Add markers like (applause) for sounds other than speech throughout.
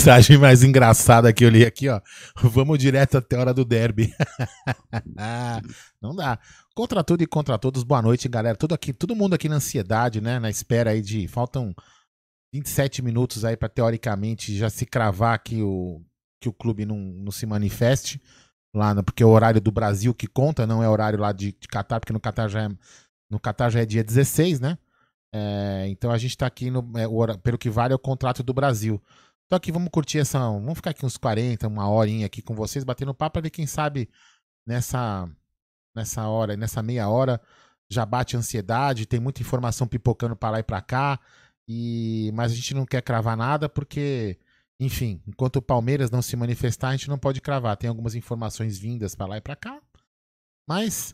Mensagem mais engraçada que eu li aqui, ó. Vamos direto até a hora do derby. (laughs) Não dá. Contra tudo e contra todos, boa noite, galera. Tudo aqui, todo mundo aqui na ansiedade, né? Na espera aí de. Faltam 27 minutos aí para teoricamente já se cravar que o, que o clube não, não se manifeste lá, no, porque é o horário do Brasil que conta, não é horário lá de, de Catar, porque no Catar já é, no Catar já é dia 16, né? É, então a gente está aqui no, é, pelo que vale é o contrato do Brasil. Então aqui vamos curtir essa. Vamos ficar aqui uns 40, uma horinha aqui com vocês, batendo papo para ver quem sabe nessa, nessa hora, nessa meia hora, já bate ansiedade, tem muita informação pipocando para lá e para cá. E, mas a gente não quer cravar nada porque, enfim, enquanto o Palmeiras não se manifestar, a gente não pode cravar. Tem algumas informações vindas para lá e para cá. Mas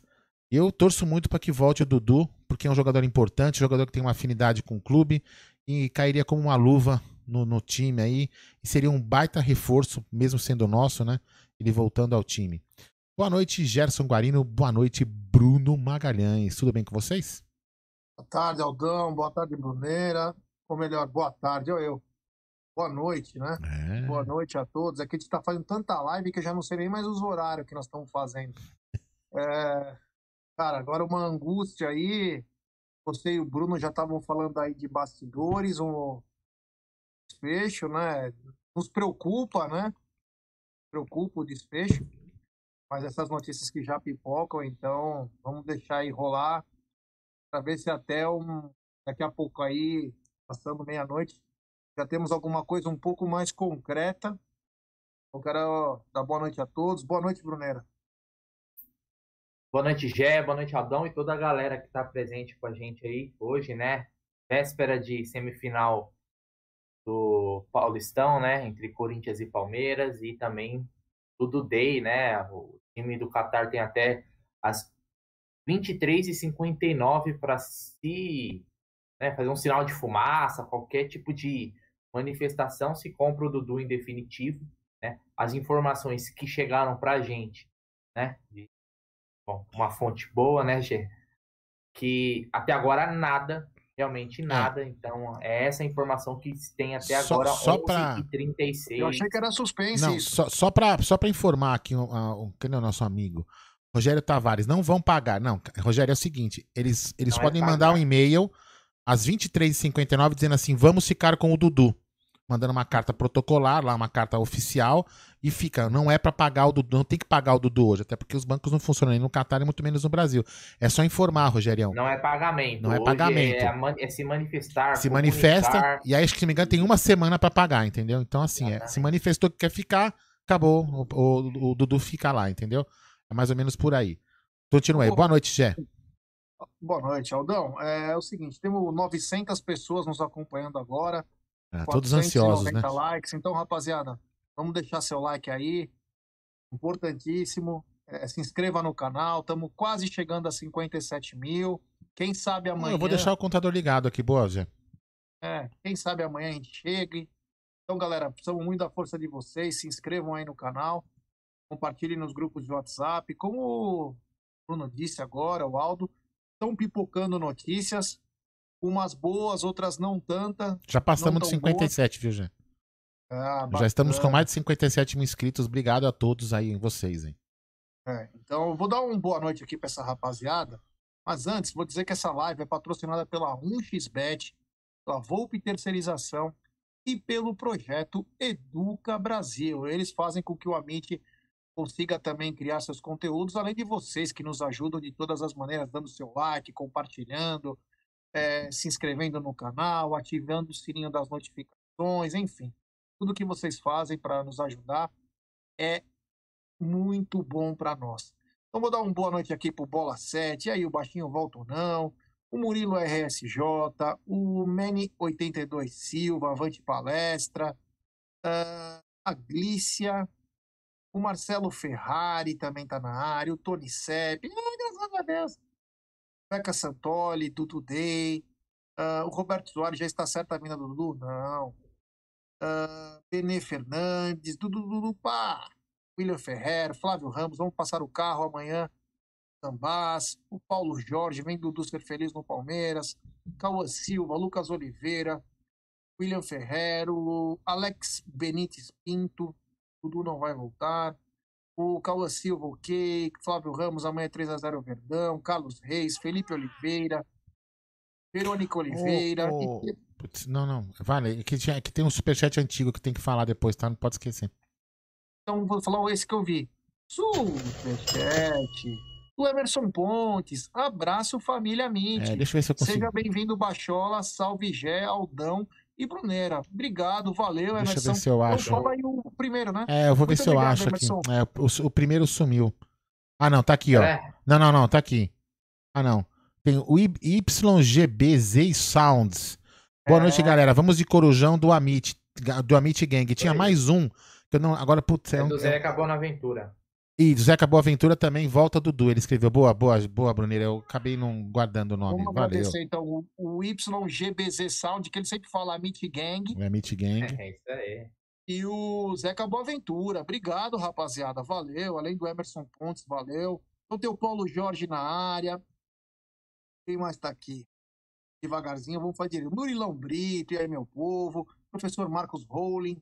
eu torço muito para que volte o Dudu, porque é um jogador importante, jogador que tem uma afinidade com o clube e cairia como uma luva no, no time aí. E seria um baita reforço, mesmo sendo nosso, né? Ele voltando ao time. Boa noite, Gerson Guarino. Boa noite, Bruno Magalhães. Tudo bem com vocês? Boa tarde, Aldão. Boa tarde, Bruneira. Ou melhor, boa tarde, eu. eu. Boa noite, né? É. Boa noite a todos. Aqui a gente está fazendo tanta live que eu já não sei nem mais os horários que nós estamos fazendo. (laughs) É... Cara, agora uma angústia aí. Você e o Bruno já estavam falando aí de bastidores, um, desfecho, né? Nos preocupa, né? Preocupa o desfecho, mas essas notícias que já pipocam, então vamos deixar aí rolar para ver se até um, daqui a pouco aí, passando meia-noite, já temos alguma coisa um pouco mais concreta. Eu quero dar boa noite a todos. Boa noite, Brunera. Boa noite, Gé. Boa noite, Adão e toda a galera que está presente com a gente aí hoje, né? Véspera de semifinal do Paulistão, né, entre Corinthians e Palmeiras e também do Dudei, né, o time do Qatar tem até as 23 e 59 para se né, fazer um sinal de fumaça, qualquer tipo de manifestação, se compra o Dudu em definitivo, né, as informações que chegaram para a gente, né, de, bom, uma fonte boa, né, Gê, que até agora nada realmente é. nada. É. Então, é essa informação que tem até agora, só, só pra... 36. Eu achei que era suspense não, isso. Só, só para só pra informar aqui, o, o, quem é o nosso amigo? Rogério Tavares, não vão pagar. Não, Rogério, é o seguinte, eles, eles é podem é mandar um e-mail às 23h59 dizendo assim, vamos ficar com o Dudu. Mandando uma carta protocolar, lá uma carta oficial, e fica, não é para pagar o Dudu, não tem que pagar o Dudu hoje, até porque os bancos não funcionam nem no Catar e muito menos no Brasil. É só informar, Rogerião. Não é pagamento. Não é pagamento. É, é, se manifestar. Se manifesta, e aí acho que se me engano tem uma semana para pagar, entendeu? Então assim, é, se manifestou que quer ficar, acabou, o, o, o, Dudu fica lá, entendeu? É mais ou menos por aí. Continua aí. Boa noite, Gé. Boa noite, Aldão. É, é o seguinte, temos 900 pessoas nos acompanhando agora. É, todos ansiosos, né? likes. Então, rapaziada, vamos deixar seu like aí. Importantíssimo. É, se inscreva no canal. Estamos quase chegando a 57 mil. Quem sabe amanhã. Eu vou deixar o contador ligado aqui, boa, Zé. É, quem sabe amanhã a gente chegue. Então, galera, precisamos muito da força de vocês. Se inscrevam aí no canal. Compartilhem nos grupos de WhatsApp. Como o Bruno disse agora, o Aldo, estão pipocando notícias umas boas, outras não tanta. Já passamos de 57, boas. viu, Jean? Ah, Já estamos com mais de 57 mil inscritos. Obrigado a todos aí, vocês, hein? É, então, eu vou dar uma boa noite aqui para essa rapaziada. Mas antes, vou dizer que essa live é patrocinada pela 1xBet, pela Volpe Terceirização e pelo projeto Educa Brasil. Eles fazem com que o Amit consiga também criar seus conteúdos, além de vocês que nos ajudam de todas as maneiras, dando seu like, compartilhando, é, se inscrevendo no canal, ativando o sininho das notificações, enfim. Tudo que vocês fazem para nos ajudar é muito bom para nós. Então vou dar uma boa noite aqui pro Bola 7, e aí o Baixinho volta ou não, o Murilo RSJ, o Mene 82 Silva, Avante Palestra, uh, a Glícia, o Marcelo Ferrari também está na área, o Tony Sepp, graças a Deus, Beca Santoli, Dudu Day. Uh, o Roberto Soares já está certo a mina do Dudu? Não. Uh, Benê Fernandes, Dudu Dudu, pá. William Ferrer, Flávio Ramos, vamos passar o carro amanhã. Tambás, o Paulo Jorge, vem Dudu ser feliz no Palmeiras. Cauã Silva, Lucas Oliveira, William Ferrero, Alex Benítez Pinto, Dudu não vai voltar o Cauã Silva, ok, Flávio Ramos, amanhã 3x0 Verdão, Carlos Reis, Felipe Oliveira, Verônica Oliveira. Oh, oh. Putz, não, não, vale, que, tinha, que tem um superchat antigo que tem que falar depois, tá? Não pode esquecer. Então vou falar esse que eu vi. Superchat. O Emerson Pontes, abraço família Mint. É, deixa eu ver se eu consigo. Seja bem-vindo, Bachola, Salve Gé, Aldão e Brunera. Obrigado, valeu, Deixa Emerson. Deixa eu ver se eu acho. Então, aí o primeiro, né? É, eu vou Muito ver se obrigado, eu acho Emerson. aqui. É, o, o, primeiro sumiu. Ah, não, tá aqui, ó. É. Não, não, não, tá aqui. Ah, não. Tem o YGBZ Sounds. Boa é. noite, galera. Vamos de Corujão do Amit, do Amit Gang. Tinha mais um. Que eu não, agora, putz, é, é do Zé Acabou na Aventura. E Zeca Boaventura também volta Dudu. Ele escreveu boa, boa, boa, Bruneira. Eu acabei não guardando o nome. Vamos Valeu. agradecer então o, YGBZ Sound, que ele sempre fala Meet Gang. É Meet Gang. É isso aí. E o Zeca Boaventura. Obrigado, rapaziada. Valeu. Além do Emerson Pontes, valeu. Então tem o Paulo Jorge na área. Quem mais tá aqui? Devagarzinho, vamos fazer direito. Murilão Brito, e aí, meu povo. Professor Marcos Rowling.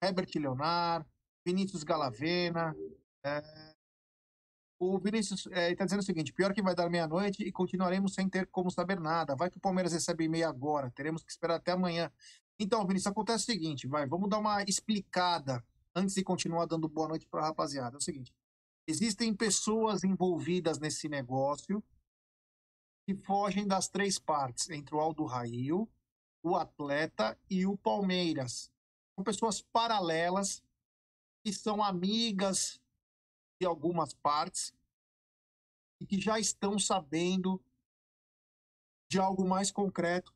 Herbert Leonard. Vinícius Galavena. É, o Vinícius está é, tá dizendo o seguinte: pior que vai dar meia-noite e continuaremos sem ter como saber nada. Vai que o Palmeiras recebe meia agora, teremos que esperar até amanhã. Então, Vinícius, acontece o seguinte: vai, vamos dar uma explicada antes de continuar dando boa noite para a rapaziada. É o seguinte: existem pessoas envolvidas nesse negócio que fogem das três partes, entre o Aldo Rail, o atleta e o Palmeiras. São pessoas paralelas que são amigas algumas partes e que já estão sabendo de algo mais concreto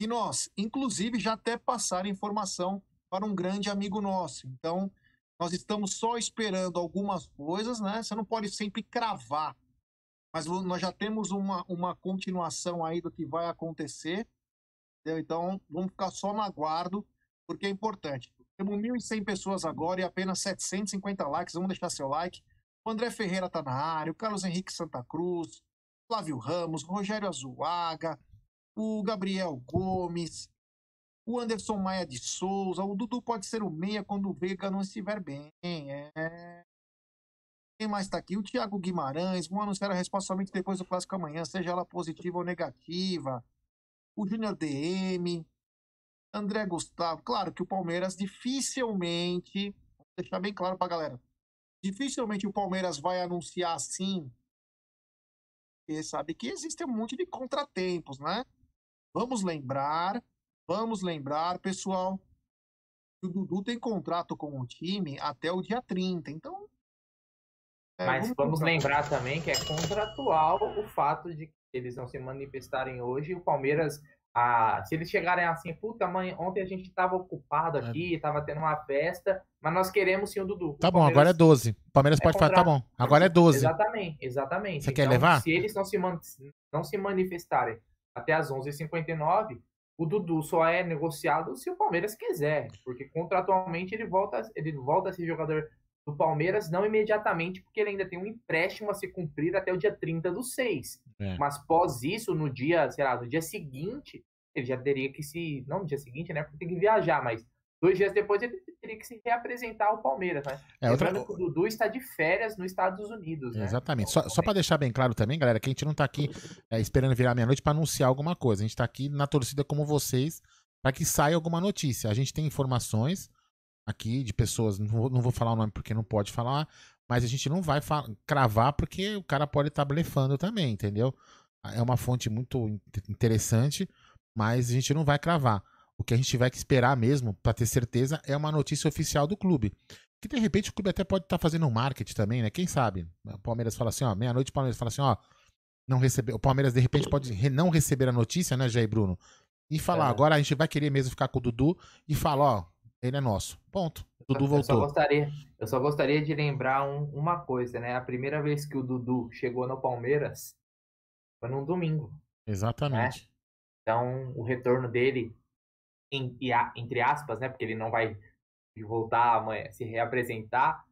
e nós, inclusive, já até passaram informação para um grande amigo nosso. Então, nós estamos só esperando algumas coisas, né? Você não pode sempre cravar, mas nós já temos uma, uma continuação aí do que vai acontecer. Entendeu? Então, vamos ficar só no aguardo, porque é importante. Temos 1.100 pessoas agora e apenas 750 likes. Vamos deixar seu like. O André Ferreira está na área, o Carlos Henrique Santa Cruz, Flávio Ramos, Rogério Azuaga, o Gabriel Gomes, o Anderson Maia de Souza. O Dudu pode ser o meia quando o Veiga não estiver bem. É... Quem mais está aqui? O Thiago Guimarães. Vão anunciar a resposta somente depois do clássico amanhã, seja ela positiva ou negativa. O Júnior DM. André Gustavo. Claro que o Palmeiras dificilmente, vou deixar bem claro pra galera, dificilmente o Palmeiras vai anunciar assim, porque sabe que existe um monte de contratempos, né? Vamos lembrar, vamos lembrar, pessoal, que o Dudu tem contrato com o time até o dia 30, então... É, Mas vamos, vamos lembrar também que é contratual o fato de que eles não se manifestarem hoje, o Palmeiras ah, se eles chegarem assim, puta mãe, ontem a gente estava ocupado é. aqui, estava tendo uma festa, mas nós queremos sim o Dudu. Tá o bom, agora é 12. O Palmeiras é pode falar, tá bom, agora é 12. Exatamente, exatamente. Você então, quer levar? Se eles não se, man... não se manifestarem até as 11h59, o Dudu só é negociado se o Palmeiras quiser, porque contratualmente ele volta, ele volta a ser jogador do Palmeiras, não imediatamente, porque ele ainda tem um empréstimo a se cumprir até o dia 30 do 6. É. Mas pós isso, no dia, sei lá, no dia seguinte, ele já teria que se. Não no dia seguinte, né? Porque tem que viajar, mas dois dias depois ele teria que se reapresentar ao Palmeiras, né? É, outra... o Dudu está de férias nos Estados Unidos, né? Exatamente. Só, só para deixar bem claro também, galera, que a gente não está aqui é, esperando virar meia-noite para anunciar alguma coisa. A gente está aqui na torcida como vocês para que saia alguma notícia. A gente tem informações aqui de pessoas, não vou, não vou falar o nome porque não pode falar, mas a gente não vai cravar porque o cara pode estar tá blefando também, entendeu? É uma fonte muito interessante, mas a gente não vai cravar. O que a gente vai esperar mesmo, para ter certeza, é uma notícia oficial do clube. Que de repente o clube até pode estar tá fazendo um marketing também, né? Quem sabe? O Palmeiras fala assim, ó, meia-noite o Palmeiras fala assim, ó, não recebeu. O Palmeiras de repente pode não receber a notícia, né, Jair Bruno? E falar, é. agora a gente vai querer mesmo ficar com o Dudu e falar, ó, ele é nosso. Ponto. Dudu voltou. Eu só gostaria, eu só gostaria de lembrar um, uma coisa, né? A primeira vez que o Dudu chegou no Palmeiras foi num domingo. Exatamente. Né? Então, o retorno dele, em, entre aspas, né? Porque ele não vai voltar amanhã, se reapresentar,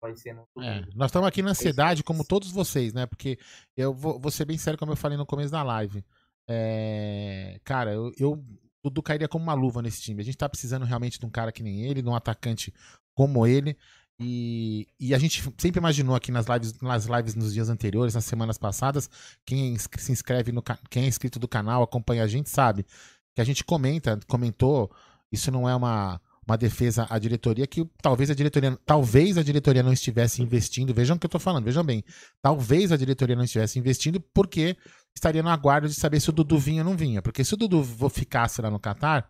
vai ser no é, nós estamos aqui na ansiedade, como todos vocês, né? Porque eu vou, vou ser bem sério, como eu falei no começo da live. É, cara, eu, eu Dudu cairia como uma luva nesse time. A gente tá precisando realmente de um cara que nem ele, de um atacante como ele. E, e a gente sempre imaginou aqui nas lives, nas lives nos dias anteriores, nas semanas passadas, quem se inscreve no quem é inscrito do canal, acompanha a gente, sabe que a gente comenta, comentou, isso não é uma, uma defesa à diretoria que talvez a diretoria, talvez a diretoria não estivesse investindo, vejam o que eu tô falando, vejam bem. Talvez a diretoria não estivesse investindo porque estaria no aguardo de saber se o Dudu vinha ou não vinha. Porque se o Dudu ficasse lá no Catar,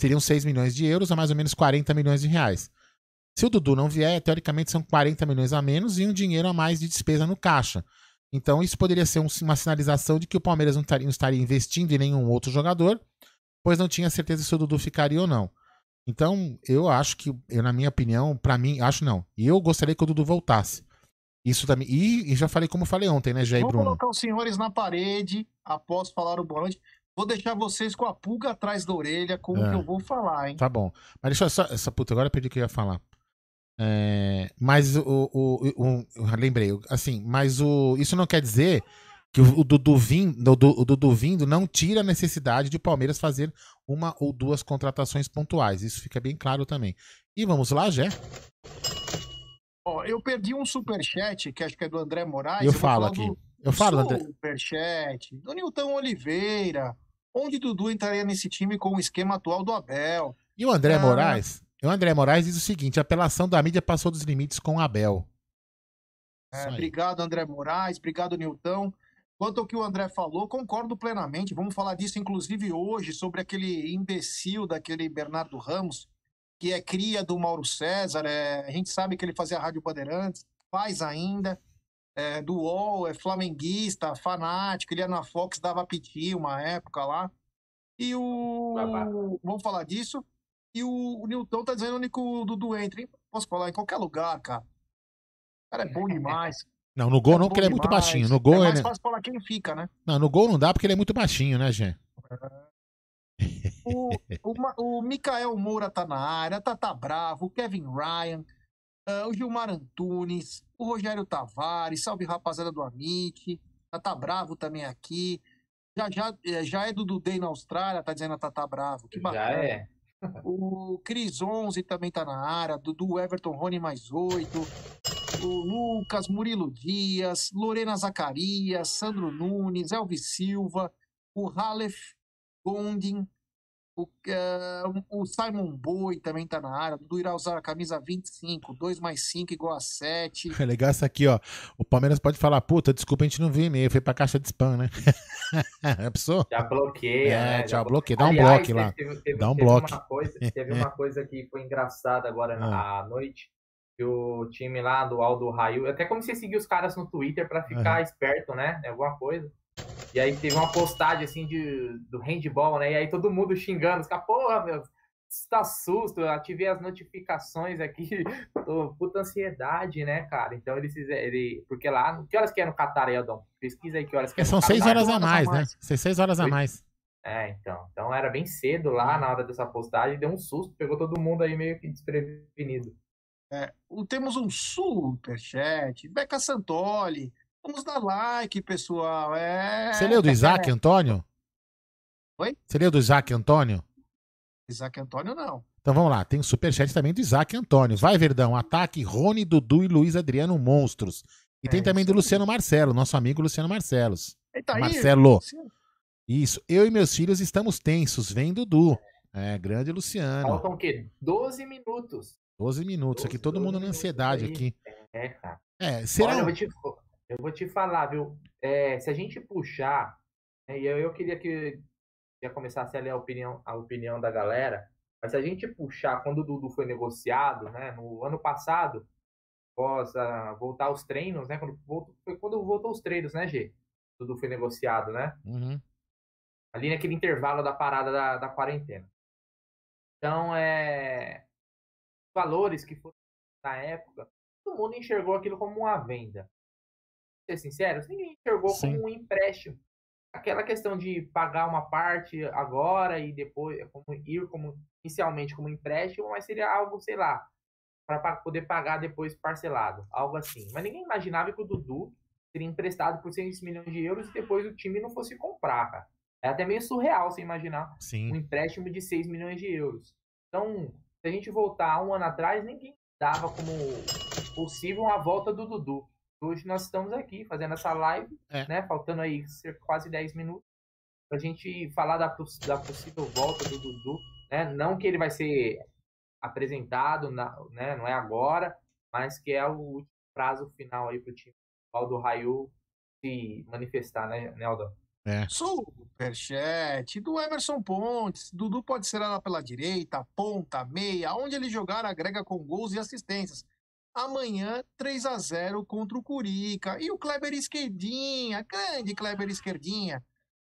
seriam 6 milhões de euros a mais ou menos 40 milhões de reais. Se o Dudu não vier, teoricamente são 40 milhões a menos e um dinheiro a mais de despesa no caixa. Então isso poderia ser um, uma sinalização de que o Palmeiras não estaria, não estaria investindo em nenhum outro jogador, pois não tinha certeza se o Dudu ficaria ou não. Então, eu acho que, eu, na minha opinião, para mim, acho não. E eu gostaria que o Dudu voltasse. Isso também. E, e, já falei como falei ontem, né, Jair Vou Bruno? Vou colocar os senhores na parede após falar o boa noite. Vou deixar vocês com a pulga atrás da orelha com é. o que eu vou falar, hein? Tá bom. Mas deixa eu só. Essa puta, agora eu perdi o que eu ia falar. É, mas o, o, o, o, Lembrei, assim, mas o. Isso não quer dizer que o, o, Dudu vindo, o, Dudu vindo não tira a necessidade de o Palmeiras fazer uma ou duas contratações pontuais. Isso fica bem claro também. E vamos lá, Jé? Ó, eu perdi um superchat, que acho que é do André Moraes. Eu, eu falo aqui. Do, eu falo, André. Superchat, do Nilton Oliveira. Onde Dudu entraria nesse time com o esquema atual do Abel? E o André ah, Moraes? O André Moraes diz o seguinte: a apelação da mídia passou dos limites com o Abel. É, obrigado, André Moraes. Obrigado, Nilton. Quanto ao que o André falou, concordo plenamente. Vamos falar disso, inclusive, hoje, sobre aquele imbecil daquele Bernardo Ramos, que é cria do Mauro César. É, a gente sabe que ele fazia Rádio Bandeirantes, faz ainda. É, do UOL, é flamenguista, fanático, ele ia na Fox, dava piti uma época lá. E o. Vamos falar disso. E o, o Nilton tá dizendo que o Dudu entra. Hein? Posso falar em qualquer lugar, cara. O cara é bom (laughs) demais. Não, no gol é não, porque ele é muito baixinho. No gol é mais ele... fácil falar quem fica, né? Não, no gol não dá porque ele é muito baixinho, né, Gê? É. O, o, o Mikael Moura tá na área, Tata Bravo, o Kevin Ryan, uh, o Gilmar Antunes, o Rogério Tavares, salve rapaziada do Amit, Tata Bravo também aqui. Já, já, eh, já é do Dudei na Austrália, tá dizendo a Tata Bravo. Que bacana. Já é. O Cris 11 também tá na área, Dudu Everton Rony mais oito, o Lucas, Murilo Dias, Lorena Zacarias, Sandro Nunes, Elvis Silva, o Halef Gondin, O, uh, o Simon Boy também tá na área. Dudu irá usar a camisa 25. 2 mais 5 igual a 7. (laughs) É legal isso aqui, ó. O Palmeiras pode falar, puta, desculpa, a gente não viu e-mail. Foi pra caixa de spam, né? é (laughs) pessoa? Já bloqueia, é, né? Já bloqueia. Dá um bloco lá. Teve, teve, Dá um teve bloco. Uma coisa, teve uma (laughs) coisa que foi engraçada agora na noite. Que o time lá do Aldo Raio. Até comecei a seguir os caras no Twitter pra ficar uhum. esperto, né? Alguma coisa. E aí teve uma postagem assim de, do handball, né? E aí todo mundo xingando, os caras, porra, meu, está susto, eu ativei as notificações aqui, (laughs) tô puta ansiedade, né, cara? Então eles fizeram, ele, porque lá, que horas que é no Qatar, Eldon? Pesquisa aí que horas que é, é São seis horas a mais, né? Seis horas a mais. É, então. Então era bem cedo lá na hora dessa postagem, deu um susto, pegou todo mundo aí meio que desprevenido. É, temos um superchat, Beca Santoli, Vamos dar like, pessoal. É... Você leu do Isaac. Antônio? Oi? Você leu do Isaac Antônio? Isaac Antônio, não. Então vamos lá, tem o superchat também do Isaac Antônio. Vai, Verdão, ataque Rony, Dudu e Luiz Adriano Monstros. E é, tem também do Luciano Marcelo, nosso amigo Luciano Marcelos. Eita, Marcelo. Aí, isso. Eu e meus filhos estamos tensos. Vem, Dudu. É, grande Luciano. Faltam o quê? 12 minutos. 12 minutos. 12, aqui todo mundo na ansiedade aí. aqui. É, cara. É, será... Olha, eu vou te, eu vou te falar, viu? É, se a gente puxar, né, e eu, eu queria que já começasse a ler a opinião, a opinião da galera, mas se a gente puxar quando o Dudu foi negociado, né, no ano passado, após uh, voltar aos treinos, né, quando voltou, foi quando voltou os treinos, né, G? O Dudu foi negociado, né? Uhum. Ali naquele intervalo da parada da, da quarentena. Então, é, valores que foram na época, todo mundo enxergou aquilo como uma venda ser sinceros, ninguém enxergou Sim. como um empréstimo. Aquela questão de pagar uma parte agora e depois como ir como inicialmente como empréstimo, mas seria algo, sei lá, para poder pagar depois parcelado, algo assim. Mas ninguém imaginava que o Dudu seria emprestado por 6 milhões de euros e depois o time não fosse comprar, cara. É até meio surreal você imaginar Sim. um empréstimo de 6 milhões de euros. Então, se a gente voltar um ano atrás, ninguém dava como possível a volta do Dudu. Hoje nós estamos aqui fazendo essa live, é. né? Faltando aí quase 10 minutos para a gente falar da, da possível volta do Dudu, né? Não que ele vai ser apresentado, na, né? Não é agora, mas que é o último prazo final aí para o time do Raio se manifestar, né, Nelda? É. Superchat do Emerson Pontes. Dudu pode ser lá pela direita, ponta, meia. Onde ele jogar, agrega com gols e assistências amanhã 3 a 0 contra o Curica. E o Kleber Esquerdinha, grande Kleber Esquerdinha.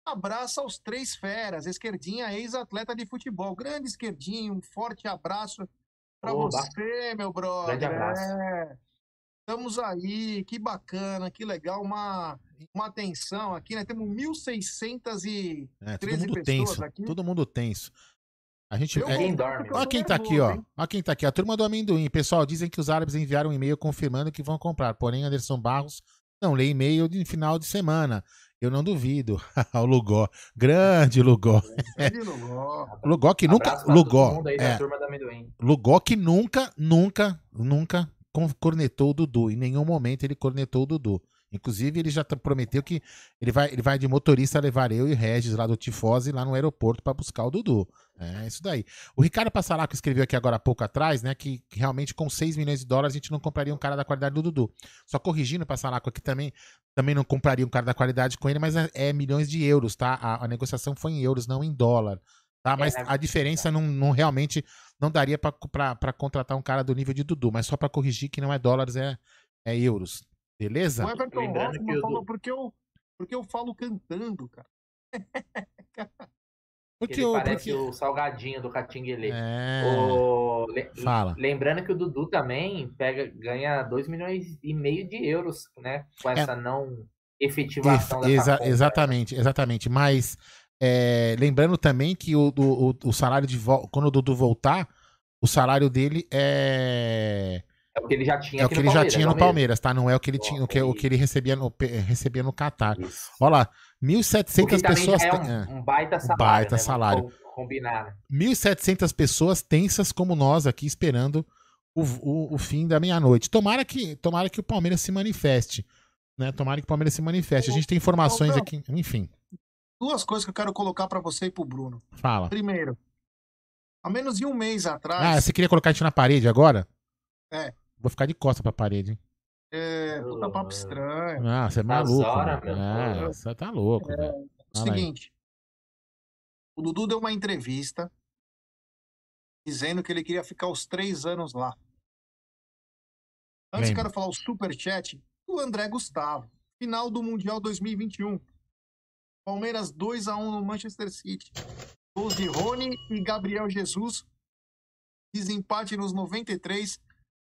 Abraço aos três feras. Esquerdinha, ex-atleta de futebol. Grande Esquerdinha, um forte abraço para você, meu brother. Grande abraço. É. Estamos aí, que bacana, que legal, uma, uma atenção aqui, né? Temos 1.613 é, todo mundo pessoas tenso, aqui. Todo mundo tenso. A gente. Eu, é, quem dorme. Olha quem tá aqui, ó. Olha quem tá aqui. A turma do amendoim. Pessoal, dizem que os árabes enviaram um e-mail confirmando que vão comprar. Porém, Anderson Barros não lê e-mail de final de semana. Eu não duvido. (laughs) o Lugó. Grande Lugó. Grande Lugó. (laughs) Lugó que nunca. Lugó. É, Lugó que nunca, nunca, nunca cornetou o Dudu. Em nenhum momento ele cornetou o Dudu. Inclusive, ele já prometeu que ele vai, ele vai de motorista levar eu e Regis lá do Tifose lá no aeroporto para buscar o Dudu. É isso daí. O Ricardo Passaraco escreveu aqui agora há pouco atrás, né, que, que, realmente com 6 milhões de dólares a gente não compraria um cara da qualidade do Dudu. Só corrigindo Passaraco aqui também, também não compraria um cara da qualidade com ele, mas é, é milhões de euros, tá? A, a, negociação foi em euros, não em dólar. Tá? Mas é, a diferença não, não realmente não daria para contratar um cara do nível de Dudu, mas só para corrigir que não é dólares, é, é euros. Beleza? O Everton Hoffman falou porque eu, porque eu falo cantando, cara. (laughs) Porque ele parece porque... o salgadinho do Catinguele. É... O... Fala. Lembrando que o Dudu também pega, ganha 2 milhões e meio de euros, né? Com é. essa é... não efetivação Ex exa compra, Exatamente, exatamente. Mas é... lembrando também que o, o, o salário de quando o Dudu voltar, o salário dele é é o que ele já tinha É o que ele já tinha no Palmeiras, tá? Não é o que ele tinha, o que, o que ele recebia no, recebia no Qatar. Isso. Olha lá, 1.700 pessoas. É um, é. um, baita salário. Baita né? salário. Combinar. 1.700 pessoas tensas como nós aqui esperando o, o, o fim da meia-noite. Tomara que, tomara que o Palmeiras se manifeste. Né? Tomara que o Palmeiras se manifeste. A gente tem informações aqui, enfim. Duas coisas que eu quero colocar para você e pro Bruno. Fala. Primeiro, há menos de um mês atrás. Ah, você queria colocar a gente na parede agora? É. Vou ficar de costa pra parede, hein? É, puta papo estranho. Ah, você é maluco. Hora, é, você tá louco, é, velho. É o seguinte. O Dudu deu uma entrevista dizendo que ele queria ficar os três anos lá. Antes, quero falar o superchat do André Gustavo. Final do Mundial 2021. Palmeiras 2 a 1 no Manchester City. Gols de Rony e Gabriel Jesus. Desempate nos 93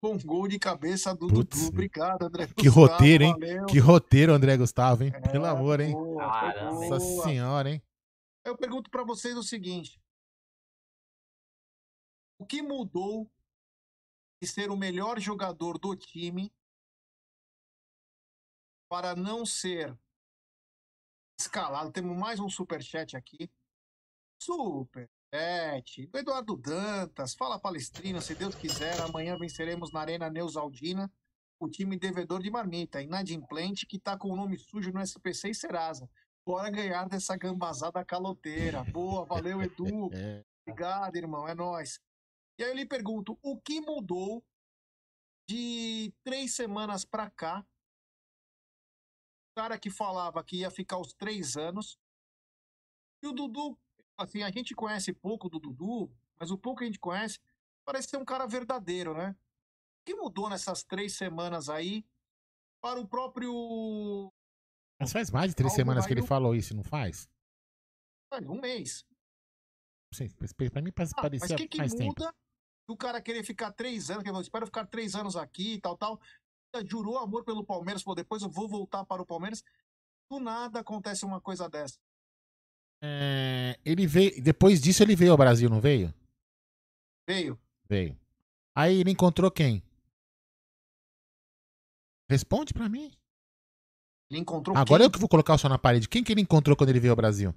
com gol de cabeça do Putz, Dudu. Obrigado, André Que Gustavo, roteiro, hein? Valeu. Que roteiro, André Gustavo, hein? É, Pelo amor, hein? Boa, Nossa senhora, hein? Eu pergunto para vocês o seguinte: o que mudou de ser o melhor jogador do time para não ser escalado? Temos mais um superchat aqui. Superchat do Eduardo Dantas. Fala Palestrina, se Deus quiser, amanhã venceremos na Arena Neusaldina o time devedor de marmita, inadimplente, que tá com o nome sujo no SPC e Serasa. Bora ganhar dessa gambazada caloteira. Boa, valeu, Edu. (laughs) É. Obrigado, irmão, é nós. E aí eu lhe pergunto, o que mudou de três semanas para cá? O cara que falava que ia ficar os três anos. E o Dudu, assim, a gente conhece pouco do Dudu, mas o pouco que a gente conhece parece ser um cara verdadeiro, né? O que mudou nessas três semanas aí para o próprio. Mas faz mais de três semanas que ele falou isso, não faz? Faz um mês. Pra mim ah, parecia mas que que mais muda tempo o cara querer ficar três anos, que eu espero ficar três anos aqui e tal, tal. Jurou amor pelo Palmeiras, pô, depois eu vou voltar para o Palmeiras. Do nada acontece uma coisa dessa. É, ele veio. Depois disso ele veio ao Brasil, não veio? Veio. Veio. Aí ele encontrou quem? Responde para mim. Ele encontrou Agora quem? eu que vou colocar o som na parede. Quem que ele encontrou quando ele veio ao Brasil?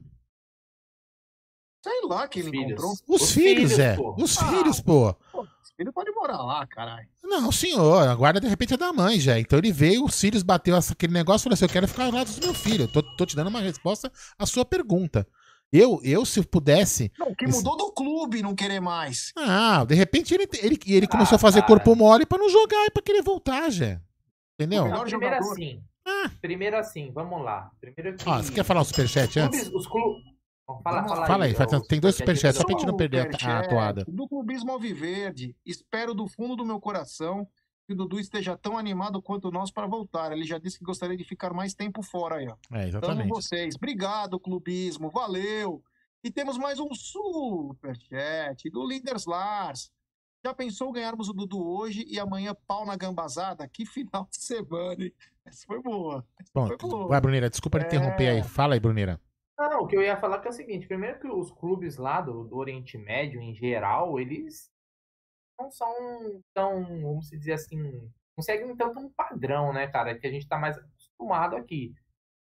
Sei lá que ele filhos. encontrou. Os, Os filhos, filhos, é. Pô. Os ah, filhos, pô. pô. Os filhos podem morar lá, caralho. Não, senhor. A guarda de repente é da mãe, já. Então ele veio, os filhos bateu aquele negócio e falou assim: Eu quero ficar ao lado do meu filho. Eu tô, tô te dando uma resposta à sua pergunta. Eu, eu, se pudesse. Não, que mudou esse... do clube não querer mais. Ah, de repente ele, ele, ele ah, começou a fazer cara. corpo mole pra não jogar e pra querer voltar, já. Entendeu? Não, primeiro assim. Ah. Primeiro assim, vamos lá. Primeiro que... Ah, você quer falar o superchat antes? Os clubes, Fala, fala, fala aí, aí tem dois superchats, só pra gente não perder a, a toada. Do Clubismo Alviverde, espero do fundo do meu coração que o Dudu esteja tão animado quanto nós para voltar. Ele já disse que gostaria de ficar mais tempo fora aí, ó. É, exatamente. Tamo vocês. Obrigado, Clubismo. Valeu. E temos mais um superchat do Linders Lars. Já pensou ganharmos o Dudu hoje e amanhã pau na gambazada? Que final de semana, hein? Essa foi boa. Essa Bom, foi boa. vai, Brunira, desculpa é... interromper aí. Fala aí, Brunira. Não, o que eu ia falar que é o seguinte: primeiro que os clubes lá do, do Oriente Médio, em geral, eles não são tão, vamos dizer assim, não seguem tanto um padrão, né, cara, que a gente está mais acostumado aqui.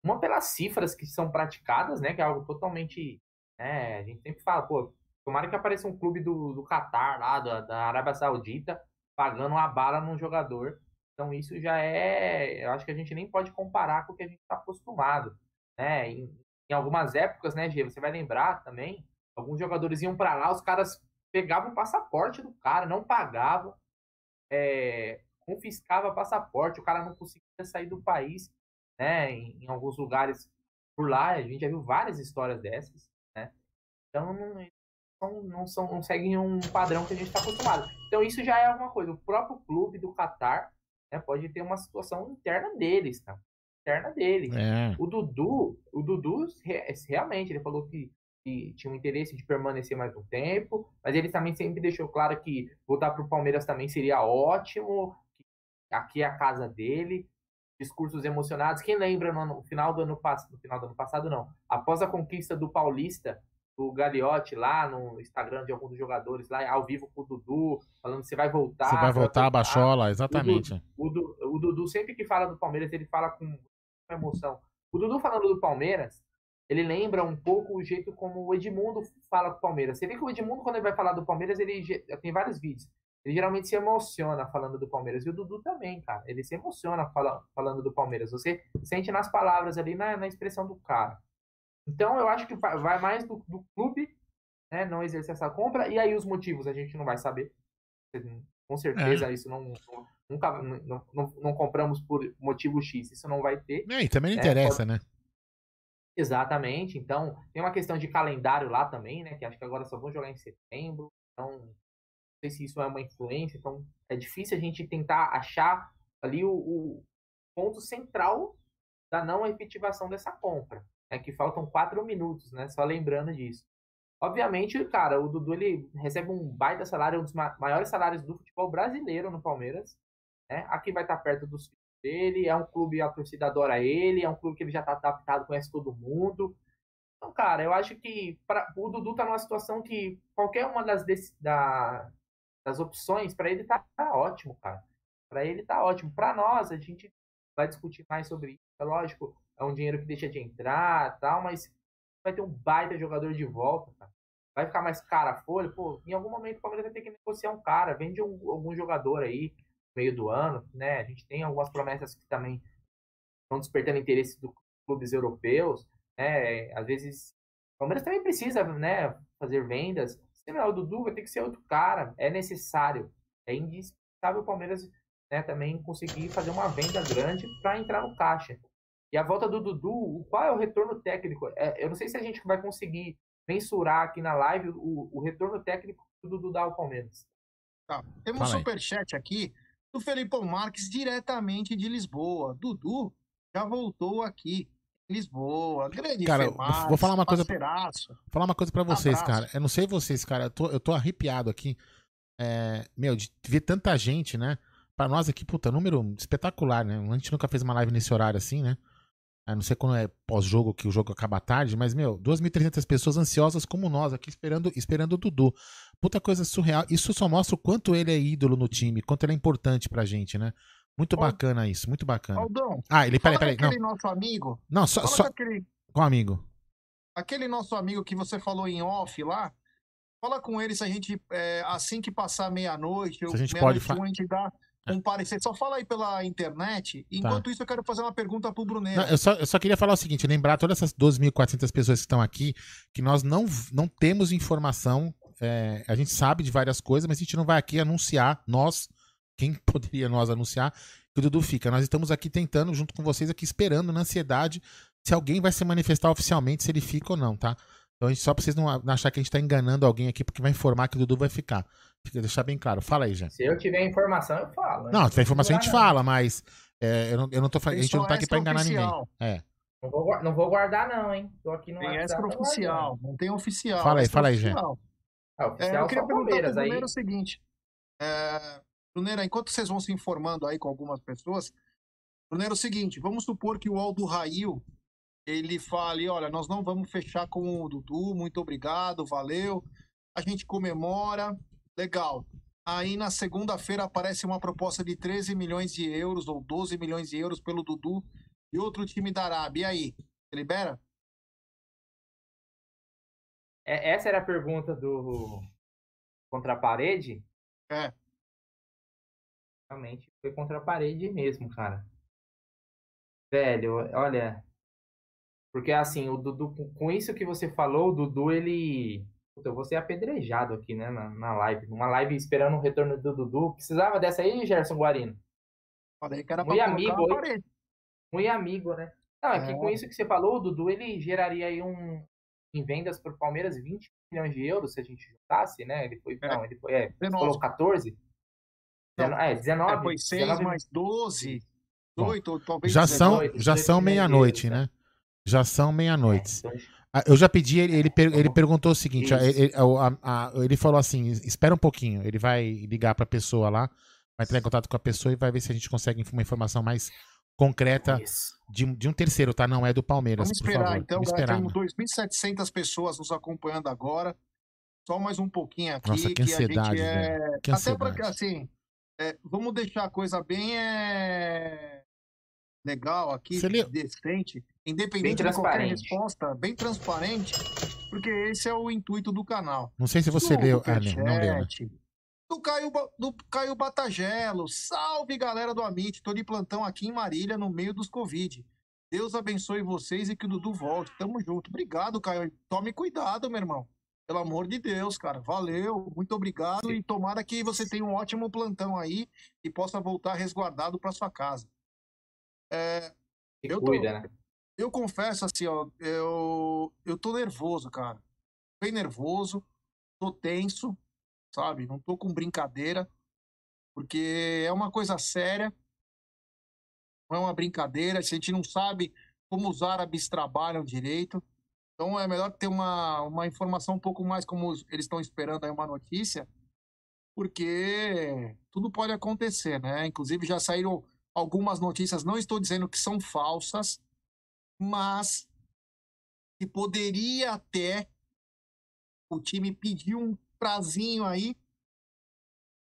Uma pelas cifras que são praticadas, né, que é algo totalmente, né, a gente sempre fala, pô, tomara que apareça um clube do, do Catar lá, da, da Arábia Saudita, pagando uma bala num jogador. Então isso já é, eu acho que a gente nem pode comparar com o que a gente está acostumado, né, em, em algumas épocas, né, Gê, você vai lembrar também, alguns jogadores iam para lá, os caras pegavam o passaporte do cara, não pagavam, é, confiscava passaporte, o cara não conseguia sair do país, né, em, em, alguns lugares por lá, a gente já viu várias histórias dessas, né, então não, não, não, são, não seguem um padrão que a gente está acostumado. Então isso já é alguma coisa, o próprio clube do Qatar né, pode ter uma situação interna deles, tá? interna dele. É. O Dudu, o Dudu realmente ele falou que, que, tinha um interesse de permanecer mais um tempo, mas ele também sempre deixou claro que voltar para o Palmeiras também seria ótimo, aqui é a casa dele. Discursos emocionados. Quem lembra no, no final do ano passado, no final do ano passado não, após a conquista do Paulista, o Gagliotti lá no Instagram de alguns dos jogadores lá, ao vivo com o Dudu, falando que você vai voltar. Você vai voltar, a Bachola, exatamente. O, Dudu, o Dudu, sempre que fala do Palmeiras, ele fala com emoção. O Dudu falando do Palmeiras, ele lembra um pouco o jeito como o Edmundo fala do Palmeiras. Você vê que o Edmundo, quando ele vai falar do Palmeiras, ele tem vários vídeos. Ele geralmente se emociona falando do Palmeiras. E o Dudu também, cara. Ele se emociona fala, falando do Palmeiras. Você sente nas palavras ali, na, na expressão do cara. Então, eu acho que vai mais do, do clube né, não exercer essa compra, e aí os motivos a gente não vai saber. Com certeza, é. isso não, não nunca não, não, não, compramos por motivo X, isso não vai ter. É, e também não né, interessa, é, né? Exatamente. Então, tem uma questão de calendário lá também, né? Que acho que agora só vão jogar em setembro. Então, não sei se isso é uma influência. Então, é difícil a gente tentar achar ali o, o ponto central da não efetivação dessa compra. É que faltam quatro minutos, né? Só lembrando disso. Obviamente, cara, o Dudu ele recebe um baita salário, um dos maiores salários do futebol brasileiro no Palmeiras. Né? Aqui vai estar perto dos dele, é um clube, a torcida adora ele, é um clube que ele já está adaptado, conhece todo mundo. Então, cara, eu acho que pra, o Dudu tá numa situação que qualquer uma das, da, das opções, para ele tá, tá, ótimo, cara. Para ele tá ótimo. Para nós, a gente vai discutir mais sobre isso. É lógico, é um dinheiro que deixa de entrar tal, mas vai ter um baita jogador de volta, cara. Vai ficar mais cara a folha, pô, em algum momento o Palmeiras vai ter que negociar um cara, vende um, algum jogador aí, meio do ano, né? A gente tem algumas promessas que também estão despertando interesse dos clubes europeus, né? Às vezes o Palmeiras também precisa, né, fazer vendas. Se não é o Dudu, vai ter que ser outro cara, é necessário, é indispensável o Palmeiras né, também conseguir fazer uma venda grande para entrar no caixa. E a volta do Dudu, qual é o retorno técnico? É, eu não sei se a gente vai conseguir mensurar aqui na live o, o retorno técnico do Dudu dá ao Palmeiras. Tá. Temos um superchat aqui do Felipe Marques, diretamente de Lisboa. Dudu já voltou aqui. Lisboa, grande Cara, vou falar uma coisa. Falar uma coisa para vocês, Abraço. cara. Eu não sei vocês, cara. Eu tô, eu tô arrepiado aqui. É, meu, de ver tanta gente, né? Pra nós aqui, puta, número espetacular, né? A gente nunca fez uma live nesse horário assim, né? Eu não sei quando é pós-jogo, que o jogo acaba tarde, mas, meu, 2.300 pessoas ansiosas como nós aqui esperando, esperando o Dudu. Puta coisa surreal. Isso só mostra o quanto ele é ídolo no time, quanto ele é importante pra gente, né? Muito bacana isso, muito bacana. Aldão, ah, ele, peraí, peraí. Aquele não. nosso amigo. Não, só. só... Aquele... Qual amigo? Aquele nosso amigo que você falou em off lá. Fala com ele se a gente, é, assim que passar meia-noite, a gente pode falar. A gente dá um parecer. Só fala aí pela internet. Enquanto tá. isso, eu quero fazer uma pergunta pro Brunel. eu, só, eu só queria falar o seguinte: lembrar todas essas 12.400 pessoas que estão aqui que nós não, não temos informação. É, a gente sabe de várias coisas, mas a gente não vai aqui anunciar, nós, quem (laughs) poderia nós anunciar, que o Dudu fica. Nós estamos aqui tentando, junto com vocês, aqui esperando na ansiedade se alguém vai se manifestar oficialmente, se ele fica ou não, tá? Então, só pra vocês não achar que a gente tá enganando alguém aqui, porque vai informar que o Dudu vai ficar. Fica deixar bem claro. Fala aí, já. Se eu tiver informação, eu falo. Não, se tiver informação, a gente fala, mas é, eu, não, eu não tô A gente não tá aqui pra enganar oficial. ninguém. É. Não vou, não vou guardar, não, hein? Tô aqui no Tem extra oficial, não tem oficial. Fala aí, fala aí, Jé. Ah, oficial é, eu queria perguntar pro Bruneiro o seguinte. É, enquanto vocês vão se informando aí com algumas pessoas, Bruneiro, é o seguinte, vamos supor que o Aldo Rail, ele fale, olha, nós não vamos fechar com o Dudu, muito obrigado, valeu, a gente comemora, Legal. Aí na segunda-feira aparece uma proposta de 13 milhões de euros ou 12 milhões de euros pelo Dudu e outro time da Arábia. E aí? Você libera? É, essa era a pergunta do contra a parede? É. Realmente foi contra a parede mesmo, cara. Velho, olha. Porque assim, o Dudu, com isso que você falou, o Dudu, ele Puta, eu vou ser apedrejado aqui, né, na, na live. Uma live esperando o retorno do Dudu. Precisava dessa aí, Gerson Guarino? Falei que era Muito amigo, Muito amigo, né? Não, é, é, que com isso que você falou, o Dudu, ele geraria aí um, em vendas para o Palmeiras 20 milhões de euros se a gente juntasse, né? Ele foi, é. não, ele foi, é, falou 14? Não, é, 19. É, foi 6 19... mais 12, 18, talvez já são, já são meia-noite, né? Já são meia-noite. É, então... Ah, eu já pedi, ele, ele, ele perguntou o seguinte: ele, a, a, ele falou assim: espera um pouquinho, ele vai ligar para a pessoa lá, vai entrar em contato com a pessoa e vai ver se a gente consegue uma informação mais concreta de, de, um terceiro, tá? Não é do Palmeiras. Vamos esperar, então, Vamos esperar, temos 2.700 pessoas nos acompanhando agora. Só mais um pouquinho aqui. Nossa, que ansiedade, que é... Que Até porque, assim, é, vamos deixar a coisa bem é... legal aqui, decente independente de qualquer resposta, bem transparente, porque esse é o intuito do canal. Não sei se você leu. Ah, não, não leu. Né? Do Caio, do Caio Batagelo. Salve, galera do Amit. Tô de plantão aqui em Marília, no meio dos Covid. Deus abençoe vocês e que o Dudu volte. Tamo junto. Obrigado, Caio. Tome cuidado, meu irmão. Pelo amor de Deus, cara. Valeu, muito obrigado Sim. e tomara que você tenha um ótimo plantão aí e possa voltar resguardado para sua casa. É, eu, tô, cuida, né? eu confesso assim, ó, eu, eu tô nervoso, cara. Bem nervoso, tô tenso, sabe? Não tô com brincadeira, porque é uma coisa séria, não é uma brincadeira, a gente não sabe como os árabes trabalham direito. Então é melhor ter uma, uma informação um pouco mais como eles estão esperando aí uma notícia, porque tudo pode acontecer, né? Inclusive já saíram algumas notícias, não estou dizendo que são falsas, mas que poderia até o time pedir um prazinho aí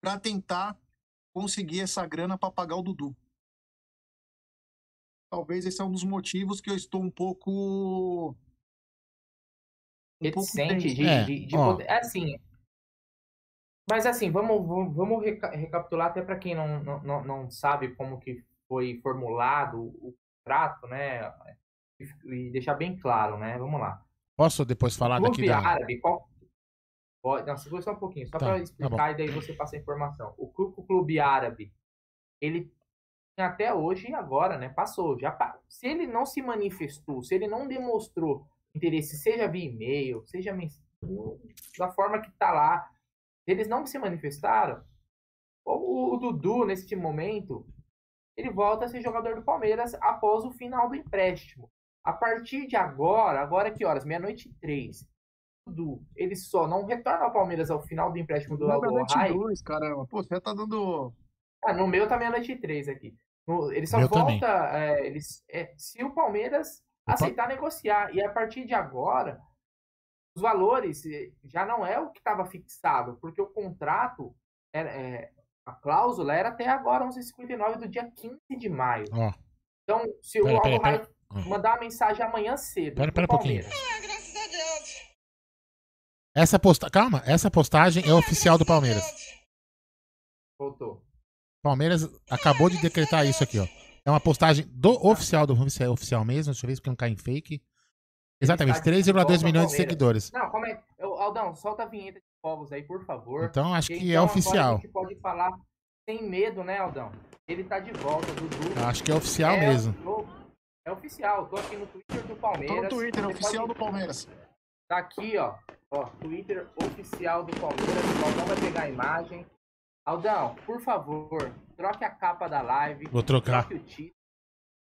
para tentar conseguir essa grana para pagar o Dudu. Talvez esse é um dos motivos que eu estou um pouco reticente de, é, de, de poder. Assim. Mas assim, vamos, vamos, vamos recapitular até para quem não, não, não sabe como que foi formulado o contrato, né? E, deixar bem claro, né? Vamos lá. Posso depois falar o daqui da... árabe, qual... Pode, não, segura só um pouquinho, só tá, para tá explicar tá e daí você passa a informação. O Clube, Clube Árabe, ele até hoje e agora, né? Passou. Já, se ele não se manifestou, se ele não demonstrou interesse, seja via e-mail, seja da forma que está lá. Eles não se manifestaram. O, o, Dudu, neste momento, ele volta a ser jogador do Palmeiras após o final do empréstimo. A partir de agora, agora que horas? Meia-noite e três. Ele só não retorna ao Palmeiras ao final do empréstimo do Aldo Rai. caramba. Pô, você tá dando... Ah, no meu tá meia-noite e três aqui. No, ele só meu volta... É, ele, é, se o Palmeiras aceitar negociar. E a partir de agora, os valores já não é o que estava fixado, porque o contrato, era, é, a cláusula era até agora 11,59 do dia 15 de maio. Oh. Então, se pera, o Aldo Rai mandar uma mensagem amanhã cedo. Pera, pera um pouquinho. Ah, graças a Deus. Essa posta... Calma, essa postagem é oficial do Palmeiras. Voltou. Palmeiras acabou de decretar isso aqui, ó. É uma postagem do oficial, do é oficial mesmo. Deixa eu ver se não cai em fake. Exatamente, 3,2 milhões de seguidores. Não, como é? Aldão, solta a vinheta de povos aí, por favor. Então acho que é então, oficial. A gente pode falar sem medo, né, Aldão? Ele tá de volta, Dudu. Acho que é oficial é, mesmo. É oficial, tô aqui no Twitter do Palmeiras. Tô no Twitter, oficial pode... do Palmeiras. Tá aqui, ó. Ó, Twitter oficial do Palmeiras. O Aldão vai pegar a imagem. Aldão, por favor, troque a capa da live. Vou trocar. Título.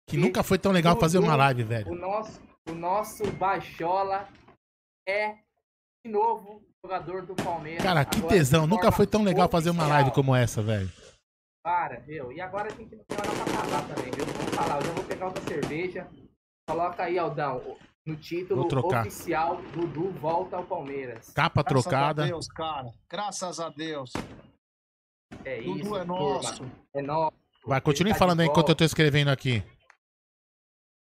Que nunca foi tão legal fazer uma live, velho. O nosso, o nosso Baixola é, de novo, jogador do Palmeiras. Cara, que tesão. Nunca foi tão legal fazer uma live como essa, velho. Para, viu? E agora a gente não tem hora pra acabar também, viu? Vamos falar. Eu já vou pegar outra cerveja. Coloca aí, Aldão, no título oficial, Dudu volta ao Palmeiras. Capa Graças trocada. Graças a Deus, cara. Graças a Deus. É Dudu isso, é nosso. É nosso. Vai, continue tá falando aí enquanto eu tô escrevendo aqui.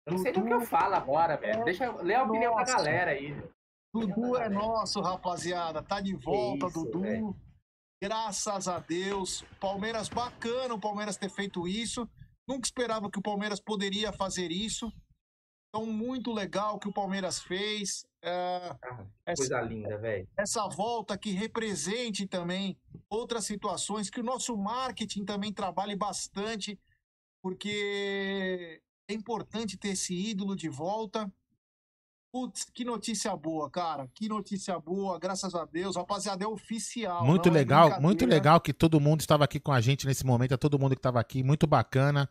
Eu não sei do que eu falo agora, velho. Deixa eu ler a opinião Nossa. da galera aí. Dudu é nosso, rapaziada. Tá de volta, isso, Dudu. Véio. Graças a Deus. Palmeiras bacana o Palmeiras ter feito isso. Nunca esperava que o Palmeiras poderia fazer isso. Então, muito legal que o Palmeiras fez. É, ah, coisa essa, linda, velho. Essa volta que represente também outras situações, que o nosso marketing também trabalhe bastante, porque é importante ter esse ídolo de volta. Putz, que notícia boa, cara. Que notícia boa, graças a Deus. Rapaziada, é oficial. Muito é legal, é muito legal que todo mundo estava aqui com a gente nesse momento, é todo mundo que estava aqui, muito bacana.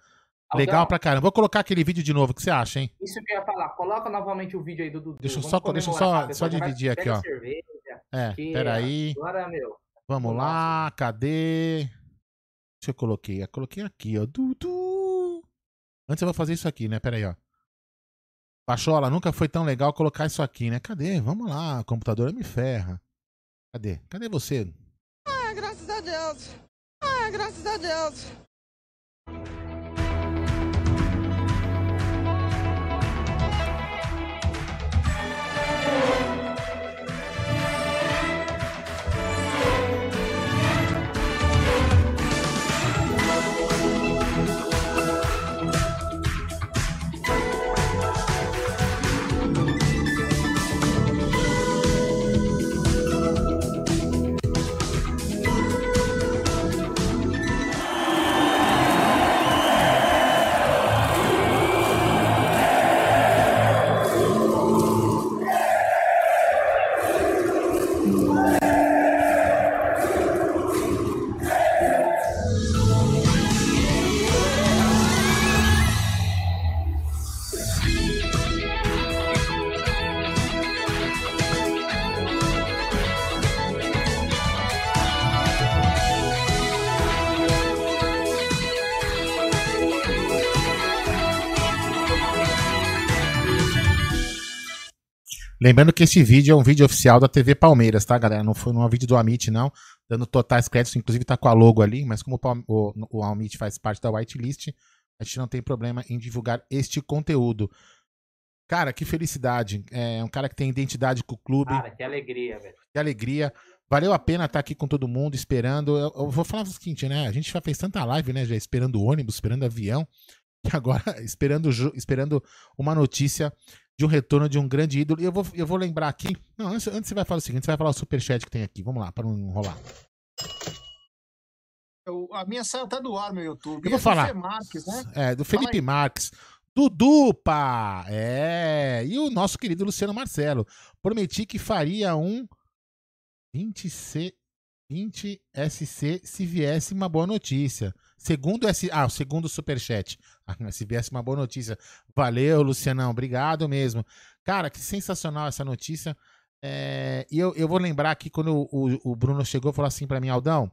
Legal pra caramba. Vou colocar aquele vídeo de novo, o que você acha, hein? Isso que eu ia falar. Coloca novamente o vídeo aí do Dudu. Deixa eu só, deixa só, só dividir aqui, ó. Cerveja, é, peraí. Agora, meu. Vamos lá, cadê? Deixa eu coloquei. Eu coloquei aqui, ó. Dudu. Antes eu vou fazer isso aqui, né? Pera aí, ó. Pachola, nunca foi tão legal colocar isso aqui, né? Cadê? Vamos lá, o computador me ferra. Cadê? Cadê você? Ah, graças a Deus. Ah, graças a Deus. Lembrando que esse vídeo é um vídeo oficial da TV Palmeiras, tá, galera? Não foi um vídeo do Amit, não. Dando totais créditos, inclusive tá com a logo ali, mas como o, o, o Amit faz parte da whitelist, a gente não tem problema em divulgar este conteúdo. Cara, que felicidade. É um cara que tem identidade com o clube. Cara, que alegria, velho. Que alegria. Valeu a pena estar aqui com todo mundo, esperando. Eu, eu, vou falar o seguinte, né? A gente já fez tanta live, né? Já esperando ônibus, esperando avião, que (laughs) agora esperando, esperando uma notícia de um retorno de um grande ídolo. E eu vou, eu vou lembrar aqui. Não, antes, antes você vai falar o seguinte: você vai falar o superchat que tem aqui. Vamos lá, para não enrolar. Eu, a minha saiu até do ar no YouTube. Eu vou é falar. Do Marques, né? É, do Felipe Marques. Dudu, pá! É. E o nosso querido Luciano Marcelo. Prometi que faria um 20C, 20 SC se viesse uma boa notícia. Segundo S, ah, o segundo superchat. (laughs) Ah, se viesse uma boa notícia. Valeu, Lucianão. Obrigado mesmo. Cara, que sensacional essa notícia. É, e eu, eu vou lembrar aqui quando o, o, Bruno chegou falou assim para mim, Aldão,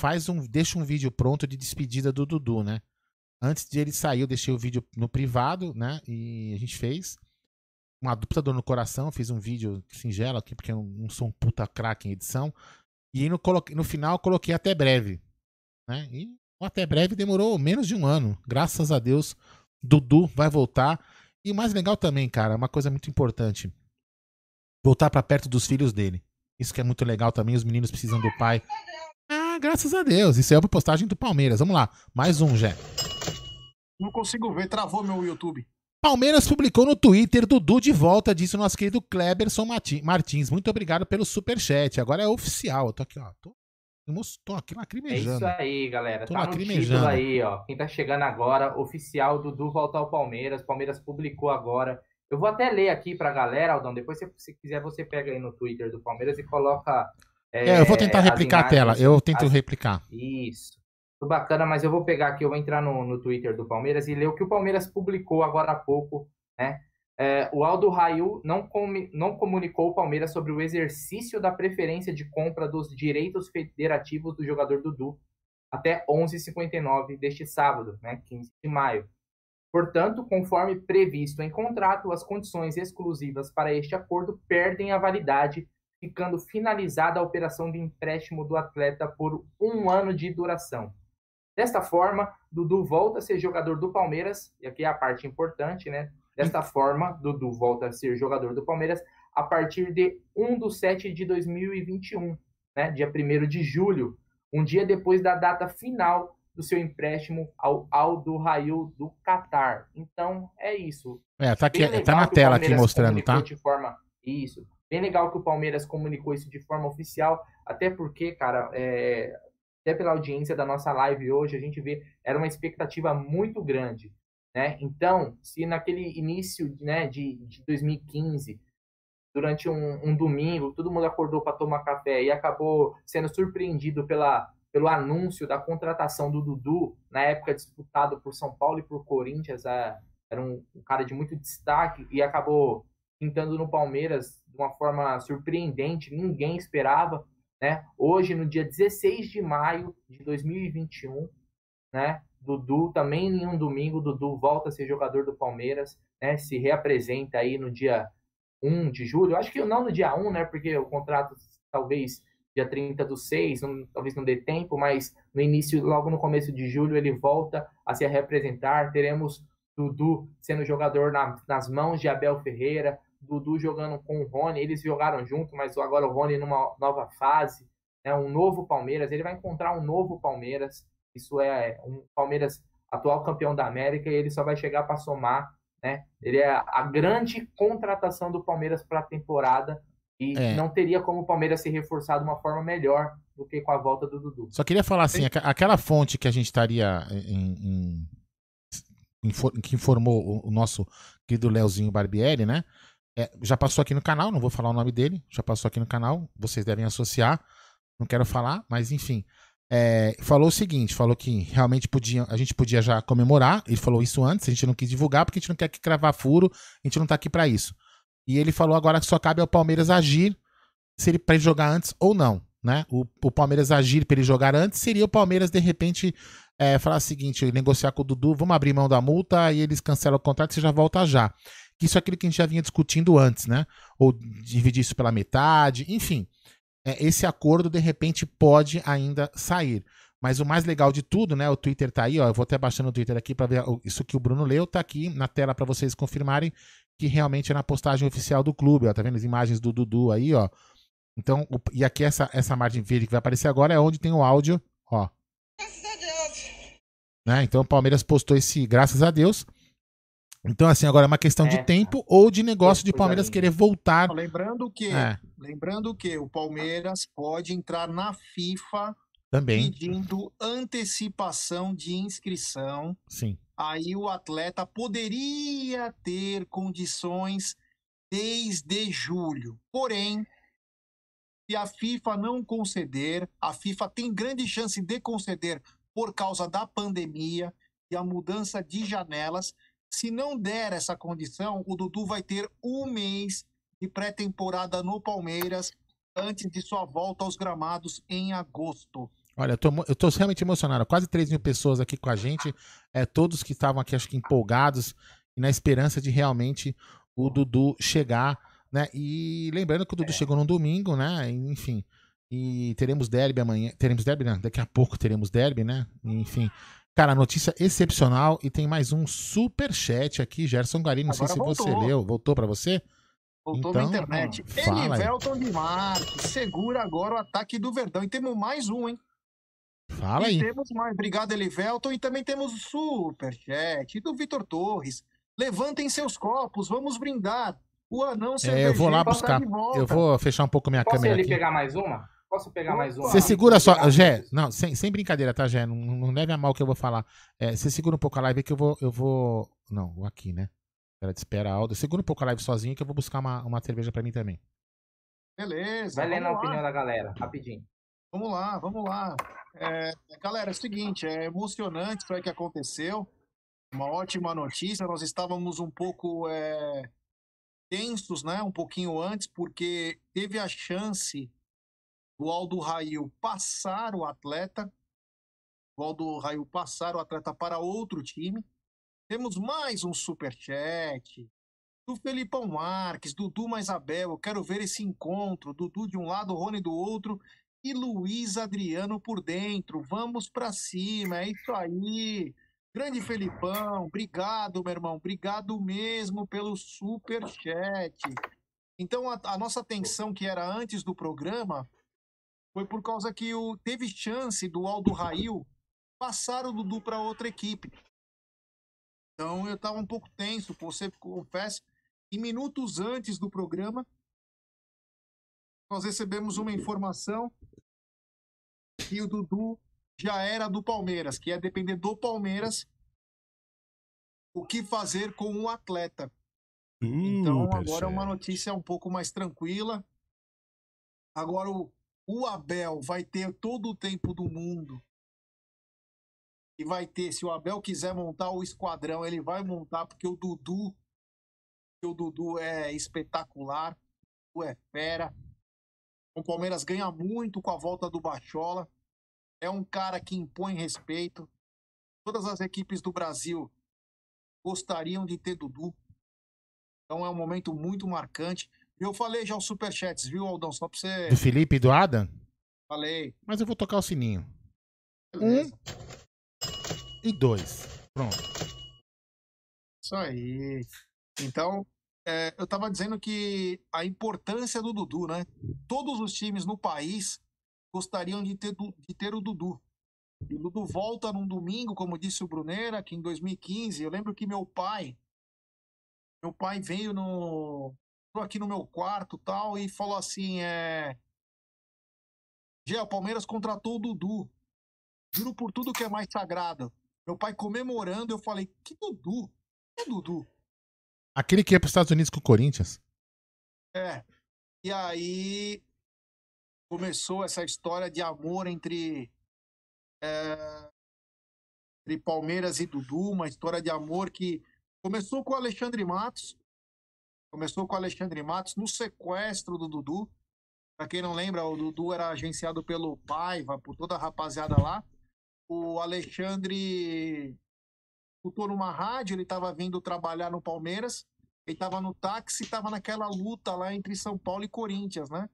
faz um, deixa um vídeo pronto de despedida do Dudu, né? Antes de ele sair, eu deixei o vídeo no privado, né? E a gente fez. Uma dupla dor no coração, fiz um vídeo singelo aqui, porque eu não sou um puta craque em edição. E no, no final coloquei até breve. Né? E o até breve demorou menos de um ano. Graças a Deus, Dudu vai voltar. E o mais legal também, cara, uma coisa muito importante. Voltar para perto dos filhos dele. Isso que é muito legal também, os meninos precisam do pai. Ah, graças a Deus. Isso é uma postagem do Palmeiras. Vamos lá. Mais um, Jé. Não consigo ver, travou meu YouTube. Palmeiras publicou no Twitter Dudu de volta, disse o nosso querido Kleberson Martins. Muito obrigado pelo super chat. Agora é oficial. Eu tô aqui, ó. Tô, tô aqui lacrimejando. É isso aí, galera. Tô tá no título aí, ó. Quem tá chegando agora, oficial, Dudu volta ao Palmeiras. Palmeiras publicou agora. Eu vou até ler aqui pra galera, Aldão. Depois, se quiser, você pega aí no Twitter do Palmeiras e coloca é, é, eu vou tentar replicar imagens, a tela. Eu tento as... replicar. Isso. Muito bacana, mas eu vou pegar aqui, eu vou entrar no, no Twitter do Palmeiras e ler o que o Palmeiras publicou agora há pouco, né? É, o Aldo Rail não, com, não comunicou o Palmeiras sobre o exercício da preferência de compra dos direitos federativos do jogador Dudu até 11h59 deste sábado, né, 15 de maio. Portanto, conforme previsto em contrato, as condições exclusivas para este acordo perdem a validade ficando finalizada a operação de empréstimo do atleta por um ano de duração. Desta forma, Dudu volta a ser jogador do Palmeiras, e aqui é a parte importante, né? Desta forma, Dudu volta a ser jogador do Palmeiras a partir de 1 de 7 de 2021, né? dia 1 de julho, um dia depois da data final do seu empréstimo ao Aldo Rail do Qatar. Então, é isso. É, tá, aqui, tá na tela aqui mostrando, tá? De forma, isso. Bem legal que o Palmeiras comunicou isso de forma oficial, até porque, cara, é, até pela audiência da nossa live hoje, a gente vê, era uma expectativa muito grande. Né? Então, se naquele início né, de, de 2015, durante um, um domingo, todo mundo acordou para tomar café e acabou sendo surpreendido pela, pelo anúncio da contratação do Dudu, na época disputado por São Paulo e por Corinthians, é, era um, um cara de muito destaque e acabou pintando no Palmeiras de uma forma surpreendente, ninguém esperava, né? Hoje, no dia 16 de maio de 2021, né? Dudu também em um domingo, Dudu volta a ser jogador do Palmeiras, né? Se reapresenta aí no dia 1 de julho. Acho que não no dia 1, né? Porque o contrato talvez dia 30 do 6, não, talvez não dê tempo, mas no início, logo no começo de julho, ele volta a se representar. Teremos Dudu sendo jogador na, nas mãos de Abel Ferreira, Dudu jogando com o Rony, eles jogaram junto, mas agora o Rony numa nova fase, né, um novo Palmeiras, ele vai encontrar um novo Palmeiras, isso é um Palmeiras atual campeão da América e ele só vai chegar para somar, né? Ele é a grande contratação do Palmeiras para a temporada e é. não teria como o Palmeiras se reforçar de uma forma melhor do que com a volta do Dudu. Só queria falar assim, aquela fonte que a gente estaria em, em, em que informou o nosso querido Leozinho Barbieri, né? É, já passou aqui no canal, não vou falar o nome dele, já passou aqui no canal, vocês devem associar, não quero falar, mas enfim. É, falou o seguinte: falou que realmente podia, a gente podia já comemorar. Ele falou isso antes, a gente não quis divulgar porque a gente não quer que cravar furo, a gente não tá aqui para isso. E ele falou agora que só cabe ao Palmeiras agir se ele para jogar antes ou não. Né? O, o Palmeiras agir para ele jogar antes seria o Palmeiras, de repente, é, falar o seguinte, negociar com o Dudu, vamos abrir mão da multa e eles cancelam o contrato você já volta já. Isso é aquilo que a gente já vinha discutindo antes, né? Ou dividir isso pela metade, enfim. É, esse acordo, de repente, pode ainda sair. Mas o mais legal de tudo, né? O Twitter tá aí, ó. Eu vou até baixando o Twitter aqui para ver isso que o Bruno leu, tá aqui na tela para vocês confirmarem que realmente é na postagem oficial do clube, ó. Tá vendo as imagens do Dudu aí, ó. Então, o, e aqui essa, essa margem verde que vai aparecer agora é onde tem o áudio, ó. Graças a Deus. Né? Então o Palmeiras postou esse graças a Deus. Então, assim, agora é uma questão é. de tempo ou de negócio de Palmeiras querer voltar. Lembrando que, é. lembrando que o Palmeiras pode entrar na FIFA também pedindo antecipação de inscrição. Sim. Aí o atleta poderia ter condições desde julho. Porém, se a FIFA não conceder, a FIFA tem grande chance de conceder por causa da pandemia e a mudança de janelas. Se não der essa condição, o Dudu vai ter um mês de pré-temporada no Palmeiras antes de sua volta aos gramados em agosto. Olha, eu tô, eu tô realmente emocionado. Quase 3 mil pessoas aqui com a gente. É, todos que estavam aqui, acho que empolgados e na esperança de realmente o Dudu chegar, né? E lembrando que o Dudu é. chegou no domingo, né? Enfim. E teremos derby amanhã. Teremos derby, né? Daqui a pouco teremos derby, né? Enfim. Cara, notícia excepcional e tem mais um super chat aqui, Gerson Garim, não Agora sei se voltou. você leu. Voltou para você? Voltou então, na internet. Elivelton de Marques segura agora o ataque do Verdão. E temos mais um, hein? Fala e aí. temos mais. Obrigado, Elivelton. E também temos o super chat do Vitor Torres. Levantem seus copos, vamos brindar. O anão é, Eu vou lá buscar. Eu vou fechar um pouco minha Posso câmera ele aqui. pegar mais uma? Posso pegar mais uma? Você segura só, Gé, não, sem, sem brincadeira, tá, Gé? Não, não leve a mal que eu vou falar. É, você segura um pouco a live que eu vou. Eu vou. Não, vou aqui, né? Espera, espera, Aldo. Segura um pouco a live sozinho que eu vou buscar uma, uma cerveja pra mim também. Beleza. Vai lendo a opinião da galera, rapidinho. Vamos lá, vamos lá. É, galera, é o seguinte, é emocionante isso aí que aconteceu. Uma ótima notícia. Nós estávamos um pouco é, tensos, né? Um pouquinho antes, porque teve a chance do Aldo Rail passar o atleta. O Aldo Rail passar o atleta para outro time. Temos mais um superchat do Felipão Marques, Dudu mais Abel. Eu quero ver esse encontro. Dudu de um lado, Rony do outro e Luiz Adriano por dentro. Vamos para cima, é isso aí. Grande Felipão, obrigado, meu irmão. Obrigado mesmo pelo super chat. Então a, a nossa atenção que era antes do programa foi por causa que o, teve chance do Aldo Rail passar o Dudu para outra equipe. Então eu estava um pouco tenso, você confesso. E minutos antes do programa, nós recebemos uma informação que o Dudu já era do Palmeiras, que ia depender do Palmeiras o que fazer com o atleta. Uh, então agora é uma notícia um pouco mais tranquila. Agora o, o Abel vai ter todo o tempo do mundo. E vai ter, se o Abel quiser montar o esquadrão, ele vai montar, porque o Dudu, o Dudu é espetacular, o é fera. O Palmeiras ganha muito com a volta do Bachola. É um cara que impõe respeito. Todas as equipes do Brasil gostariam de ter Dudu. Então é um momento muito marcante. Eu falei já os superchats, viu, Aldão? Só pra você. Do Felipe e do Adam? Falei. Mas eu vou tocar o sininho. Beleza. Um e dois. Pronto. Isso aí. Então, é, eu estava dizendo que a importância do Dudu, né? Todos os times no país gostariam de ter, de ter o Dudu. E o Dudu volta num domingo, como disse o Bruneira, que em 2015, eu lembro que meu pai, meu pai veio no aqui no meu quarto tal e falou assim, é Gê, o Palmeiras contratou o Dudu. Juro por tudo que é mais sagrado. Meu pai comemorando, eu falei, que Dudu? Que Dudu? Aquele que ia para os Estados Unidos com o Corinthians. É. E aí começou essa história de amor entre, é, entre Palmeiras e Dudu, uma história de amor que começou com o Alexandre Matos. Começou com o Alexandre Matos no sequestro do Dudu. Para quem não lembra, o Dudu era agenciado pelo Paiva, por toda a rapaziada lá. o Alexandre escutou numa rádio, ele estava vindo trabalhar no Palmeiras, ele estava no táxi, estava naquela luta lá entre São Paulo e Corinthians, né?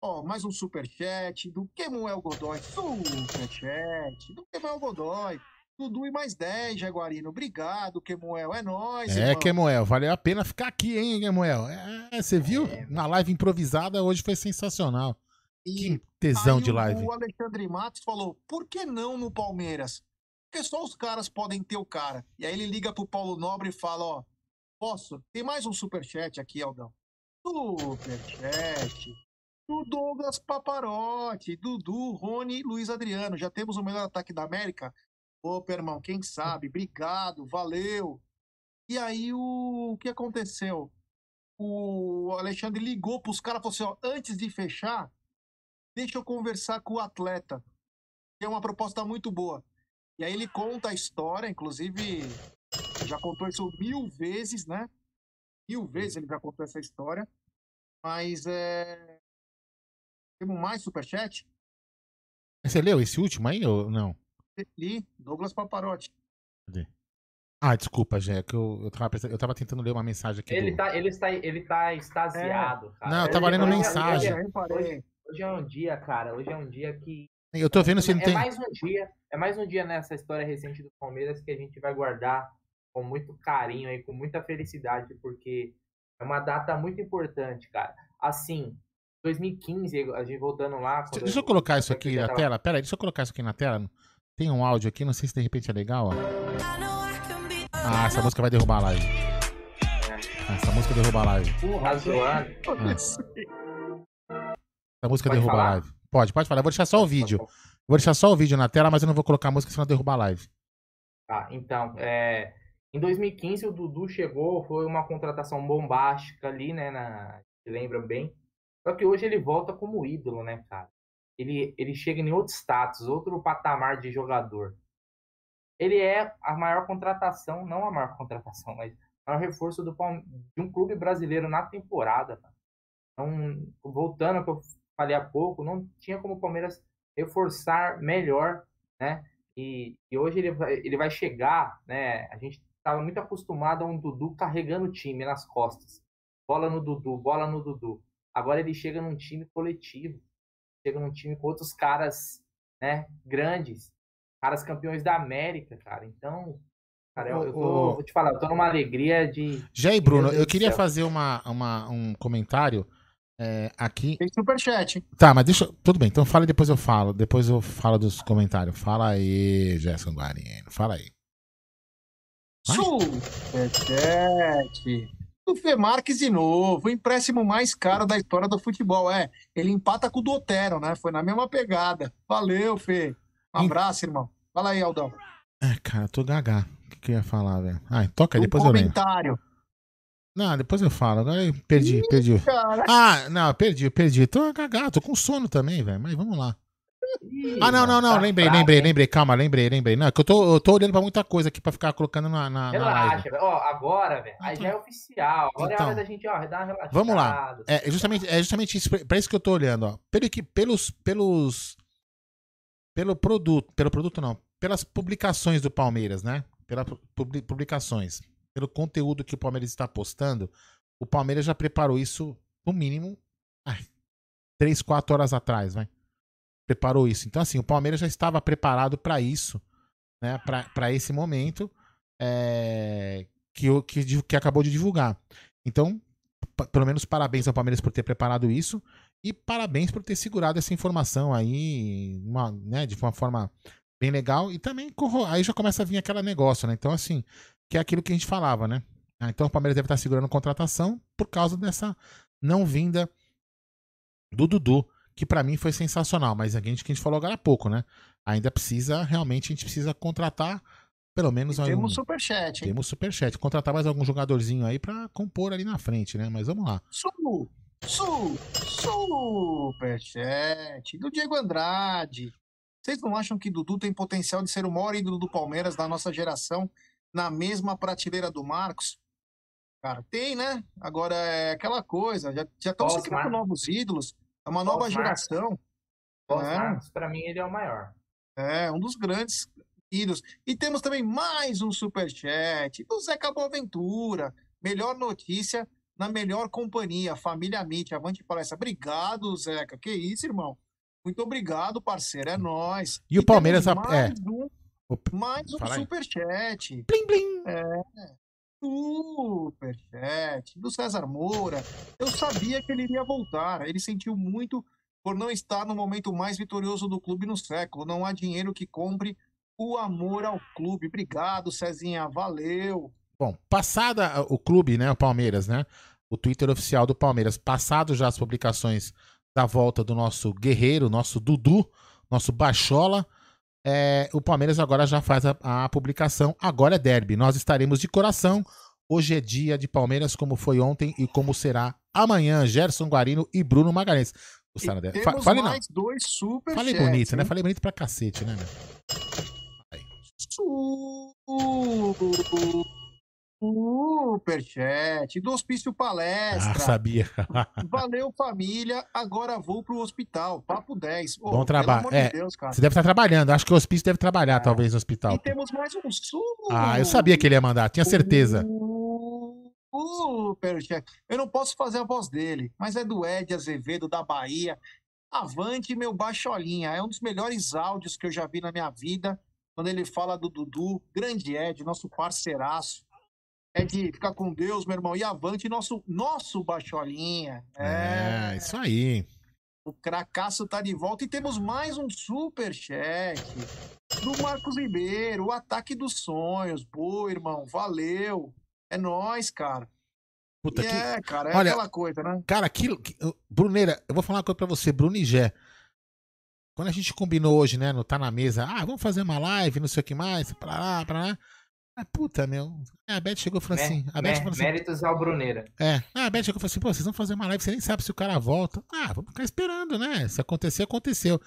Ó, mais um superchat do Kemuel Godoy. Superchat do Kemuel Godoy. Dudu e mais 10, Jaguarino. Obrigado, Kemuel. É nóis. É, irmão. Kemuel. Valeu a pena ficar aqui, hein, Kemuel? É, você viu? É, Na live improvisada hoje foi sensacional. E que tesão de live. O Alexandre Matos falou: por que não no Palmeiras? Porque só os caras podem ter o cara. E aí ele liga pro Paulo Nobre e fala: ó, posso? Tem mais um superchat aqui, Aldão. Superchat. Do Douglas Paparotti, Dudu, Rony Luiz Adriano. Já temos o melhor ataque da América? Opa, irmão, quem sabe? Obrigado, valeu. E aí o, o que aconteceu? O Alexandre ligou para os caras e falou assim: ó, antes de fechar, deixa eu conversar com o atleta. É uma proposta muito boa. E aí ele conta a história, inclusive já contou isso mil vezes, né? Mil vezes ele já contou essa história. Mas é. Temos mais superchat? Você leu esse último aí ou não? Li, Douglas Paparotti. Cadê? Ah, desculpa, Jé, que eu, eu, tava, eu tava tentando ler uma mensagem aqui. Ele, do... tá, ele, está, ele tá extasiado, é. Não, eu tava lendo mensagem. Hoje, hoje, é um dia, cara. Hoje é um dia que. Eu tô vendo se é, não tem. É mais um dia. É mais um dia nessa história recente do Palmeiras que a gente vai guardar com muito carinho e com muita felicidade, porque é uma data muito importante, cara. Assim, 2015, a gente voltando lá. Deixa eu, eu colocar isso aqui na tava... tela. Pera aí, deixa eu colocar isso aqui na tela. Tem um áudio aqui, não sei se de repente é legal, ó. Ah, essa música vai derrubar a live. Essa música derruba a live. Porra, zoado. Ah. Essa música pode derruba falar? a live. Pode, pode falar. Eu vou deixar só o vídeo. vou deixar só o vídeo na tela, mas eu não vou colocar a música senão derrubar a live. Tá, então, é... em 2015 o Dudu chegou, foi uma contratação bombástica ali, né, na... lembra bem. Só que hoje ele volta como ídolo, né, cara? Ele, ele chega em outro status, outro patamar de jogador. Ele é a maior contratação, não a maior contratação, mas o maior reforço do, de um clube brasileiro na temporada. Então, voltando ao que eu falei há pouco, não tinha como o Palmeiras reforçar melhor, né? E, e hoje ele vai, ele vai chegar, né? A gente estava muito acostumado a um Dudu carregando o time nas costas. Bola no Dudu, bola no Dudu. Agora ele chega num time coletivo chega num time com outros caras, né, grandes, caras campeões da América, cara. Então, cara, eu, eu tô, vou te falar, eu tô numa alegria de. Jair Bruno, eu queria fazer uma, uma, um comentário. É, aqui. Tem superchat. Tá, mas deixa. Tudo bem, então fala e depois eu falo. Depois eu falo dos comentários. Fala aí, Gerson Guarino. Fala aí. Superchat do Fê Marques de novo, o empréstimo mais caro da história do futebol. É, ele empata com o do Otero, né? Foi na mesma pegada. Valeu, Fê. Um abraço, irmão. Fala aí, Aldão. É, cara, eu tô gaga. O que, que eu ia falar, velho? Ah, toca aí, depois um eu lembro. comentário. Não, depois eu falo. Agora eu perdi, Ih, perdi. Cara. Ah, não, perdi, perdi. Tô gaga, tô com sono também, velho. Mas vamos lá ah, não, não, não. Tá lembrei, fraco, lembrei, hein? lembrei. Calma, lembrei, lembrei. Não, é que eu tô, eu tô olhando pra muita coisa aqui pra ficar colocando na. na Relaxa, velho. Ó, agora, velho. Aí já é oficial. Agora então, é hora da gente, ó, dar uma relaxada. Vamos lá. É justamente, é justamente isso, pra isso que eu tô olhando, ó. Pelo que, pelos. pelos pelo produto. Pelo produto, não. Pelas publicações do Palmeiras, né? Pelas publicações. Pelo conteúdo que o Palmeiras está postando, o Palmeiras já preparou isso, no mínimo, ai, 3, 4 horas atrás, vai preparou isso. Então, assim, o Palmeiras já estava preparado para isso, né? Para esse momento é, que, que, que acabou de divulgar. Então, pelo menos parabéns ao Palmeiras por ter preparado isso e parabéns por ter segurado essa informação aí uma, né, de uma forma bem legal e também aí já começa a vir aquele negócio, né? Então assim, que é aquilo que a gente falava, né? Ah, então o Palmeiras deve estar segurando contratação por causa dessa não vinda do Dudu que para mim foi sensacional, mas a gente que a gente falou agora há pouco, né? Ainda precisa, realmente, a gente precisa contratar pelo menos e Temos superchat. Hein? Temos superchat. Contratar mais algum jogadorzinho aí para compor ali na frente, né? Mas vamos lá. Su, su, superchat do Diego Andrade. Vocês não acham que Dudu tem potencial de ser o maior ídolo do Palmeiras da nossa geração na mesma prateleira do Marcos? Cara, tem, né? Agora é aquela coisa, já, já estão se criando novos ídolos. É uma nova geração. Marcos, é. para mim, ele é o maior. É, um dos grandes ídolos. E temos também mais um superchat do Zeca Boaventura. Melhor notícia na melhor companhia, família Amit, avante palestra. Obrigado, Zeca. Que isso, irmão. Muito obrigado, parceiro. É nós. E, e o Palmeiras mais é. Um, mais um superchat. Blim, blim. É. Superchat do César Moura. Eu sabia que ele iria voltar. Ele sentiu muito por não estar no momento mais vitorioso do clube no século. Não há dinheiro que compre o amor ao clube. Obrigado, Cezinha. Valeu. Bom, passada o clube, né, o Palmeiras, né? O Twitter oficial do Palmeiras, passado já as publicações da volta do nosso guerreiro, nosso Dudu, nosso Bachola, é, o Palmeiras agora já faz a, a, publicação. Agora é derby. Nós estaremos de coração. Hoje é dia de Palmeiras, como foi ontem e como será amanhã. Gerson Guarino e Bruno Magalhães. O temos Fale, mais não. dois super Falei bonito, hein? né? Falei bonito pra cacete, né? Superchat do Hospício Palestra. Ah, sabia. Valeu, família. Agora vou pro hospital. Papo 10. Oh, Bom trabalho. É, de Deus, você deve estar trabalhando. Acho que o hospício deve trabalhar, é. talvez, no hospital. E temos mais um sul. Ah, eu sabia que ele ia mandar. Tinha certeza. Superchat. Eu não posso fazer a voz dele, mas é do Ed Azevedo, da Bahia. Avante, meu baixolinha. É um dos melhores áudios que eu já vi na minha vida. Quando ele fala do Dudu, grande Ed, nosso parceiraço é de ficar com Deus, meu irmão. E avante, nosso, nosso Bacholinha. É, é isso aí. O cracaço tá de volta e temos mais um super chat do Marcos Ribeiro, o ataque dos sonhos. Pô, irmão, valeu. É nós, cara. Puta que... É, cara, é Olha, aquela coisa, né? Cara, aquilo. Que... Bruneira, eu vou falar uma coisa pra você, Bruno e Gé. Quando a gente combinou hoje, né, no Tá na Mesa, ah, vamos fazer uma live, não sei o que mais, pra lá, pra lá. Ah, puta, meu. A Beth chegou e falou assim. A Beth falou assim méritos ao Bruneira. É. Ah, a Beth chegou e falou assim: pô, vocês vão fazer uma live, você nem sabe se o cara volta. Ah, vamos ficar esperando, né? Se acontecer, aconteceu.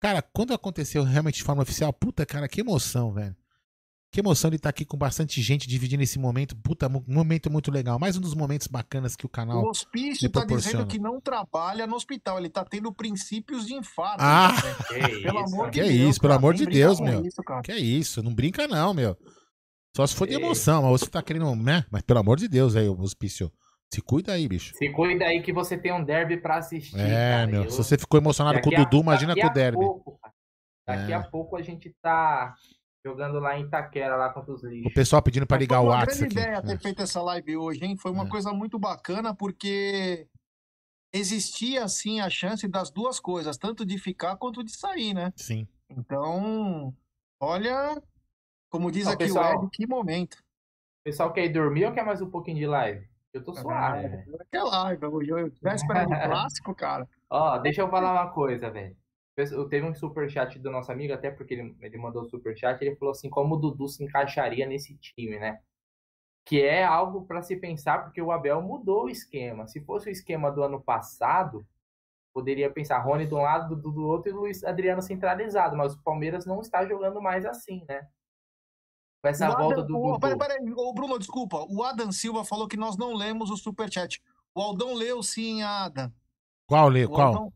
Cara, quando aconteceu realmente de forma oficial, puta, cara, que emoção, velho. Que emoção de estar aqui com bastante gente dividindo esse momento. Puta, momento muito legal. Mais um dos momentos bacanas que o canal. O hospício tá dizendo que não trabalha no hospital. Ele tá tendo princípios de infarto. Ah! (laughs) Né? Que pelo amor de que Deus. Que isso, pelo amor de Deus, meu. Isso, que isso, não brinca não, meu. Só se for de emoção, mas você tá querendo, né? Mas pelo amor de Deus, aí, o hospício. Se cuida aí, bicho. Se cuida aí que você tem um derby pra assistir. É, cara. meu. Eu... Se você ficou emocionado com o Dudu, a... imagina com o derby. Pouco, daqui é. a pouco a gente tá jogando lá em Itaquera, lá contra os lixos. O pessoal pedindo pra ligar o WhatsApp. Foi uma grande ideia ter é. feito essa live hoje, hein? Foi uma é. coisa muito bacana, porque existia, assim, a chance das duas coisas, tanto de ficar quanto de sair, né? Sim. Então, olha, como diz aqui pessoal, o Ed, que momento. O pessoal quer ir dormir ou quer mais um pouquinho de live? Eu tô suave, velho. Eu quero live, hoje eu véspera de (laughs) clássico, cara. Ó, deixa eu falar uma coisa, velho. Teve um superchat do nosso amigo, até porque ele, ele mandou o superchat, ele falou assim, como o Dudu se encaixaria nesse time, né? Que é algo para se pensar, porque o Abel mudou o esquema. Se fosse o esquema do ano passado, poderia pensar Rony de um lado, Dudu do outro e Luiz Adriano centralizado, mas o Palmeiras não está jogando mais assim, né? Com essa o volta Adam, do. O, peraí, peraí, o Bruno, desculpa. O Adam Silva falou que nós não lemos o superchat. O Aldão leu sim, Adam. Qual leu? Qual? Aldão,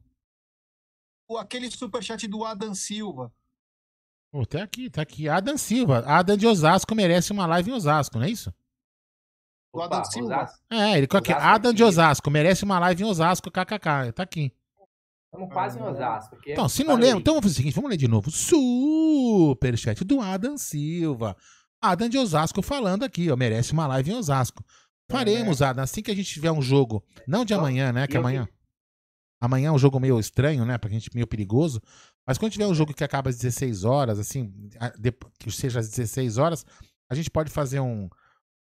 o, aquele superchat do Adam Silva. Pô, tá aqui, tá aqui. Adam Silva. Adam de Osasco merece uma live em Osasco, não é isso? O Adam Silva. Osasco. É, ele aqui. Adam de Osasco merece uma live em Osasco, kkk. Tá aqui. Estamos quase em Osasco. Então, se não lembra, então vamos fazer o seguinte, vamos ler de novo. Superchat do Adam Silva. Adam de Osasco falando aqui, ó, merece uma live em Osasco. Faremos, é. Adam, assim que a gente tiver um jogo, não de amanhã, né, que amanhã... Amanhã é um jogo meio estranho, né, pra gente, meio perigoso. Mas quando tiver um jogo que acaba às 16 horas, assim, que seja às 16 horas, a gente pode fazer um,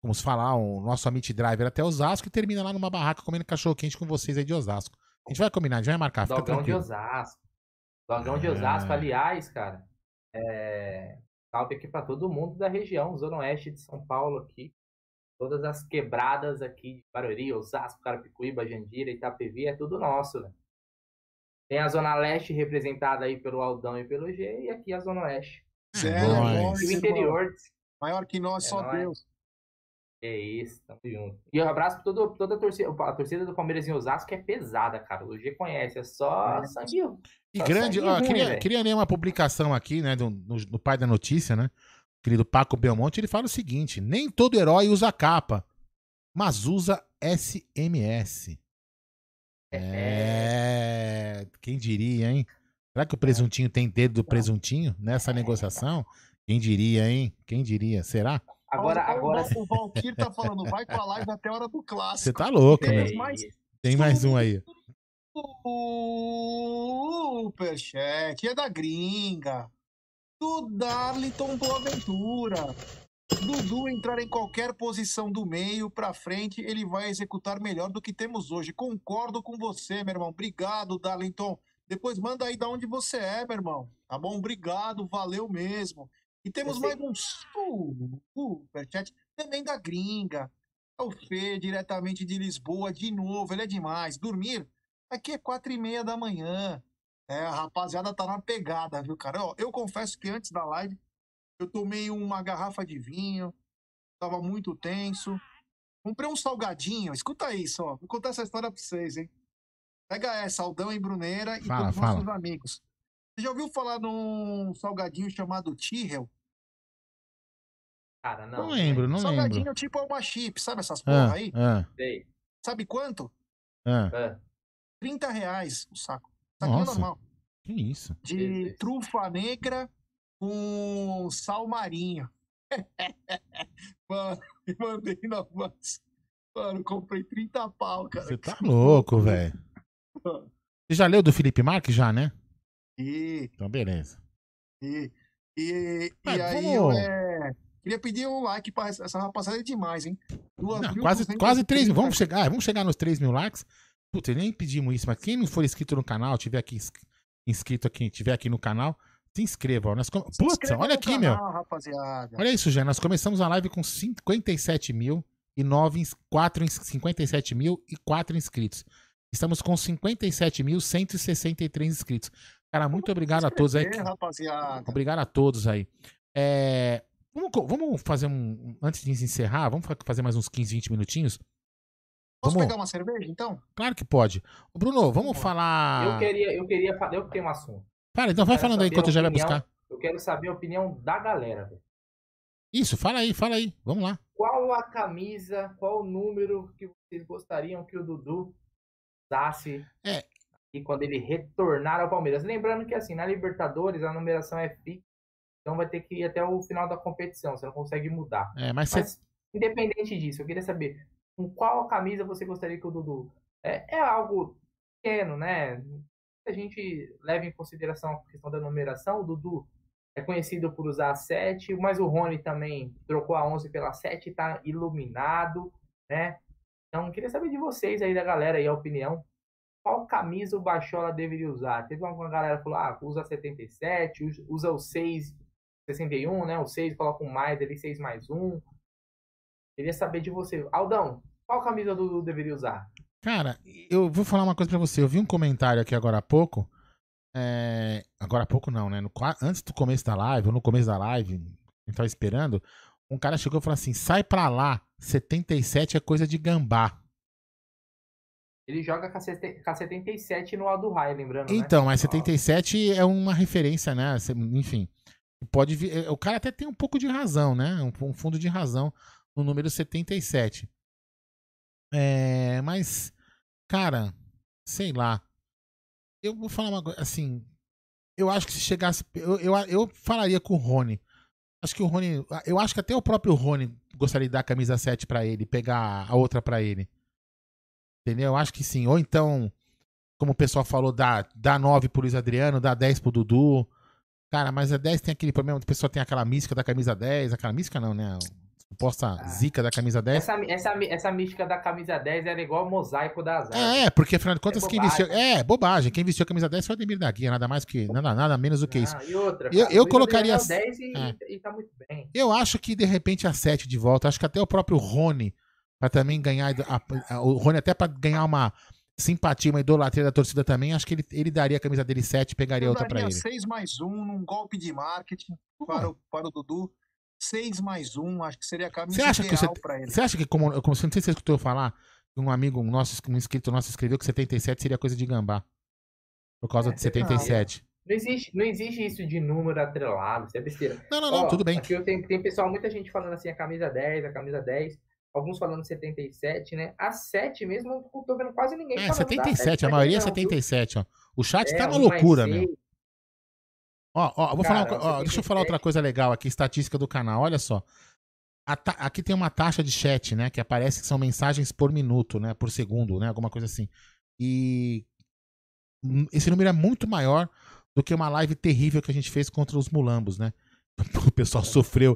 vamos falar, um nosso Amit Driver até Osasco e termina lá numa barraca comendo cachorro quente com vocês aí de Osasco. A gente vai combinar, a gente vai marcar. Dogão tranquilo. de Osasco. Dogão é... de Osasco, aliás, cara. É... Salve aqui para todo mundo da região, Zona Oeste de São Paulo aqui. Todas as quebradas aqui de Barueri, Osasco, Carapicuíba, Jandira, Itapevi, é tudo nosso, né? Tem a Zona Leste representada aí pelo Aldão e pelo G, e aqui a Zona Oeste. Zero, é, o interior. Maior que nós, é só Deus. É isso, tamo junto. E um abraço pra todo, toda a torcida, a torcida do Palmeiras em Osasco, que é pesada, cara. O G conhece, é só é. sangue. E só grande, ó, ruim, queria, queria ler uma publicação aqui, né, do, no, no pai da notícia, né? O querido Paco Belmonte, ele fala o seguinte: nem todo herói usa capa, mas usa SMS. É. é. Quem diria, hein? Será que o presuntinho tem dedo do presuntinho nessa negociação? Quem diria, hein? Quem diria? Será? Agora, agora. O Valkyrie tá falando, vai com a live até a hora do clássico. Você tá louco, né? Mais... Tem mais um aí. Superchat é da gringa. Do Darlington Boaventura. Dudu entrar em qualquer posição do meio para frente, ele vai executar melhor do que temos hoje. Concordo com você, meu irmão. Obrigado, Darlington. Depois manda aí de onde você é, meu irmão. Tá bom? Obrigado, valeu mesmo. E temos mais um superchat também da gringa. É o Fê, diretamente de Lisboa, de novo. Ele é demais. Dormir aqui é quatro e meia da manhã. É, a rapaziada tá na pegada, viu, cara? Ó, eu confesso que antes da live eu tomei uma garrafa de vinho, tava muito tenso. Comprei um salgadinho. Escuta isso, ó. Vou contar essa história pra vocês, hein? Pega essa, Aldão em Bruneira e fala, todos os nossos amigos. Você já ouviu falar num salgadinho chamado Tyrrell? Cara, não. Não lembro, não salgadinho lembro. Salgadinho tipo uma chip, sabe essas porra ah, aí? Ah. Sabe quanto? Ah. ah. 30 reais o saco. Saquinho Nossa, normal. Que isso? De trufa negra com sal marinho. (laughs) Mano, me mandei na massa. Mano, comprei 30 pau, cara. Você tá louco, velho. Você já leu do Felipe Marques já, né? E. Então, beleza. E. E, e aí, eu, é, queria pedir um like para essa rapaziada é demais, hein? Duas não, quase, quase 3 mil. Vamos chegar, vamos chegar nos 3 mil likes. Putz, nem pedimos isso, mas quem não for inscrito no canal, tiver aqui inscrito aqui, tiver aqui no canal, se inscreva. Nós Putz, olha aqui, canal, meu. Rapaziada. Olha isso, já. Nós começamos a live com 57 mil e 9, 4, 57 mil e 4 inscritos. Estamos com 57.163 inscritos. Cara, muito obrigado a todos aí. Rapaziada. Obrigado a todos aí. É, vamos, vamos, fazer um. Antes de encerrar, vamos fazer mais uns 15, 20 minutinhos. Posso vamos... pegar uma cerveja, então? Claro que pode. Bruno, vamos falar. Eu queria, eu queria. Eu tenho um assunto. Para, então vai falando aí enquanto já vai buscar. Eu quero saber a opinião da galera, velho. Isso, fala aí, fala aí. Vamos lá. Qual a camisa, qual o número que vocês gostariam que o Dudu usasse é. E quando ele retornar ao Palmeiras? Lembrando que assim, na Libertadores a numeração é fixa, então vai ter que ir até o final da competição, você não consegue mudar. É, mas, mas independente disso, eu queria saber com qual camisa você gostaria que o Dudu. É, é algo pequeno, né? A gente leva em consideração a questão da numeração. O Dudu é conhecido por usar a 7, mas o Rony também trocou a 11 pela 7 e está iluminado, né? Então, queria saber de vocês aí, da galera aí, a opinião. Qual camisa o Bachola deveria usar? Teve alguma galera que falou, ah, usa 77, usa o 6, 61, né? O 6 coloca um mais ali, 6 mais 1. Queria saber de você. Aldão, qual camisa o Dudu deveria usar? Cara, eu vou falar uma coisa pra você. Eu vi um comentário aqui agora há pouco. É... Agora há pouco não, né? No... Antes do começo da live, ou no começo da live, gente tava esperando. Um cara chegou e falou assim: sai pra lá, 77 é coisa de gambá. Ele joga com a 77 no Aldo Raio, lembrando. Né? Então, né? mas 77 é uma referência, né? Enfim. Pode vir... É, o cara até tem um pouco de razão, né? Um fundo de razão no número 77. É, mas, cara, sei lá. Eu vou falar uma coisa, assim. Eu acho que se chegasse. Eu, eu, eu falaria com o Rony. Acho que o Rony. Eu acho que até o próprio Rony gostaria de dar a camisa 7 para ele, pegar a outra para ele. Entendeu? Eu acho que sim. Ou então, como o pessoal falou, dá, dá 9 pro Luiz Adriano, dá 10 pro Dudu. Cara, mas a 10 tem aquele problema, o pessoal tem aquela mística da camisa 10, aquela mística não, né? suposta ah. zica da camisa 10. Essa, essa, essa mística da camisa 10 era igual o mosaico da Azar. É, porque afinal de contas, é quem vestiu. É, bobagem. Quem vestiu a camisa 10 foi o Ademir da Guia, nada mais que. Nada, nada menos do que isso. Ah, e outra, eu, eu colocaria. 10 e, é. e, tá muito bem. Eu acho que de repente a 7 de volta. Acho que até o próprio Rony, pra também ganhar. A, a, o Rony, até pra ganhar uma simpatia, uma idolatria da torcida também, acho que ele, ele daria a camisa dele 7 e pegaria eu outra pra ele. 6 mais 1 num golpe de marketing para o, para o Dudu 6 mais 1, acho que seria a camisa você acha ideal que você, pra ele. Você acha que, como, como você não sei se você escutou falar, um amigo nosso, um inscrito nosso escreveu que 77 seria coisa de gambá. Por causa É, de 77. Não existe, não existe isso de número atrelado, isso é besteira. Não, não, não, Ó, tudo bem. Aqui eu tenho, tem pessoal, muita gente falando assim, a camisa 10, a camisa 10. Alguns falando 77, né? A 7 mesmo, não tô vendo quase ninguém É, falando da 77, 7 a maioria é não, viu? 77, ó. O chat É, tá uma um loucura, meu. Ó, ó, vou Cara, falar, ó, deixa eu falar 77. outra coisa legal aqui, estatística do canal, olha só. Ta- aqui tem uma taxa de chat, né, que aparece que são mensagens por minuto, né, por segundo, né, alguma coisa assim. E esse número é muito maior do que uma live terrível que a gente fez contra os mulambos, né? (laughs) O pessoal sofreu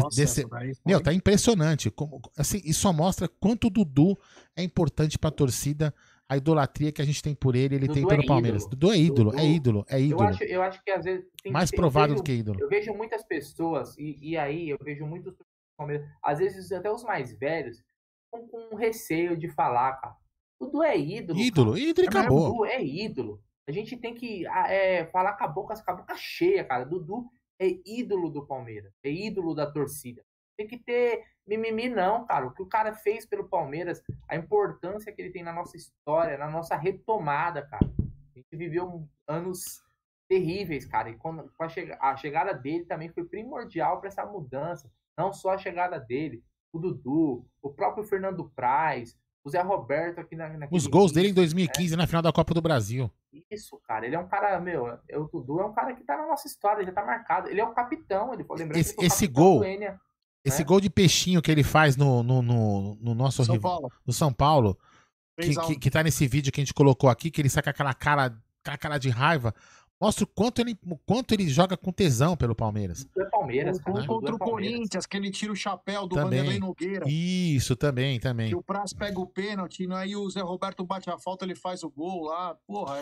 Nossa, desse, foi- meu, tá impressionante. Como, assim, isso só mostra quanto o Dudu é importante pra torcida, a idolatria que a gente tem por ele, ele Dudu tem é pelo Palmeiras. ídolo. Dudu é ídolo, é Dudu- ídolo, é Eu ídolo. acho, eu acho que às vezes. Mais eu provado do que ídolo. Eu vejo muitas pessoas, e, e aí eu vejo muitos Palmeiras, às vezes até os mais velhos, com, com receio de falar, cara. Dudu é ídolo. Ídolo, cara. ídolo e É, acabou. Dudu é ídolo. A gente tem que ah, é, falar com a boca, com a boca cheia, cara. Dudu é ídolo do Palmeiras, é ídolo da torcida. Tem que ter mimimi, não, cara. O que o cara fez pelo Palmeiras, a importância que ele tem na nossa história, na nossa retomada, cara. A gente viveu anos terríveis, cara. E quando, a, chega- a chegada dele também foi primordial para essa mudança. Não só a chegada dele, o Dudu, o próprio Fernando Praz, o Zé Roberto aqui na, Os gols dele em início. 2015 na final da Copa do Brasil. Isso, cara. Ele é um cara, meu, é- o Dudu é um cara que tá na nossa história, já tá marcado. Ele é o capitão, ele foi lembrando Esse- que ele esse gol- Enia. Esse É. gol de peixinho que ele faz no, no, no, no nosso São rival, Paulo. no São Paulo, que, 3 a 1. que, que tá nesse vídeo que a gente colocou aqui, que ele saca aquela cara, aquela cara de raiva, mostra o quanto ele, o quanto ele joga com tesão pelo Palmeiras. Dudu é Palmeiras, O cara. Dudu contra é o Palmeiras. Corinthians, que ele tira o chapéu do Também. Vanderlei Nogueira. Isso, também, também. Que o Praz pega o pênalti, né? aí o Zé Roberto bate a falta, ele faz o gol lá. Porra,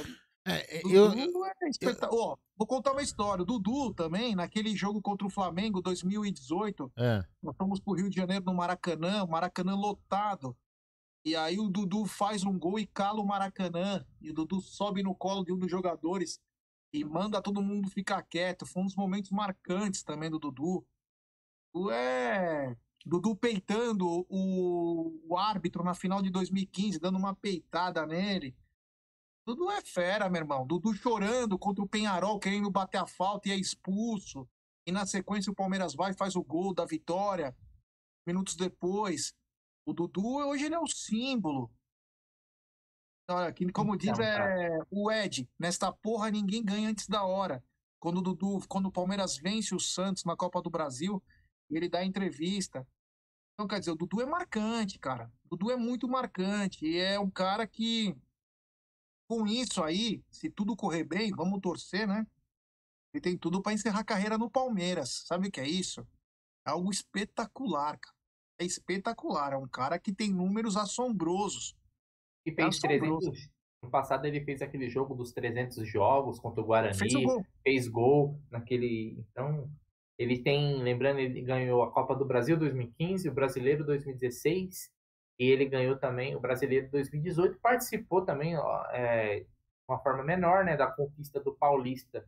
é É, Dudu eu, é espeta- Ó, vou contar uma história. O Dudu também, naquele jogo contra o Flamengo 2018, é, nós fomos pro Rio de Janeiro no Maracanã, Maracanã lotado. E aí o Dudu faz um gol e cala o Maracanã. E o Dudu sobe no colo de um dos jogadores e manda todo mundo ficar quieto. Foi um dos momentos marcantes também do Dudu. Dudu é. Dudu peitando o, o árbitro na final de 2015, dando uma peitada nele. Dudu é fera, meu irmão. Dudu chorando contra o Penharol, querendo bater a falta e é expulso. E na sequência o Palmeiras vai e faz o gol da vitória. Minutos depois. O Dudu, hoje ele é o símbolo. Olha, como diz Então, é, o Ed, nesta porra ninguém ganha antes da hora. Quando o Dudu, quando o Palmeiras vence o Santos na Copa do Brasil, ele dá entrevista. Então, quer dizer, o Dudu é marcante, cara. O Dudu é muito marcante. E é um cara que, com isso aí, se tudo correr bem, vamos torcer, né? Ele tem tudo para encerrar a carreira no Palmeiras. Sabe o que é isso? É algo espetacular, cara. É espetacular. É um cara que tem números assombrosos. E fez assombroso. 300. No passado ele fez aquele jogo dos 300 jogos contra o Guarani. Fez gol. fez gol naquele. Então, ele tem, lembrando, ele ganhou a Copa do Brasil 2015, o Brasileiro 2016, e ele ganhou também o Brasileiro 2018. Participou também, ó, é, de uma forma menor, né, da conquista do Paulista.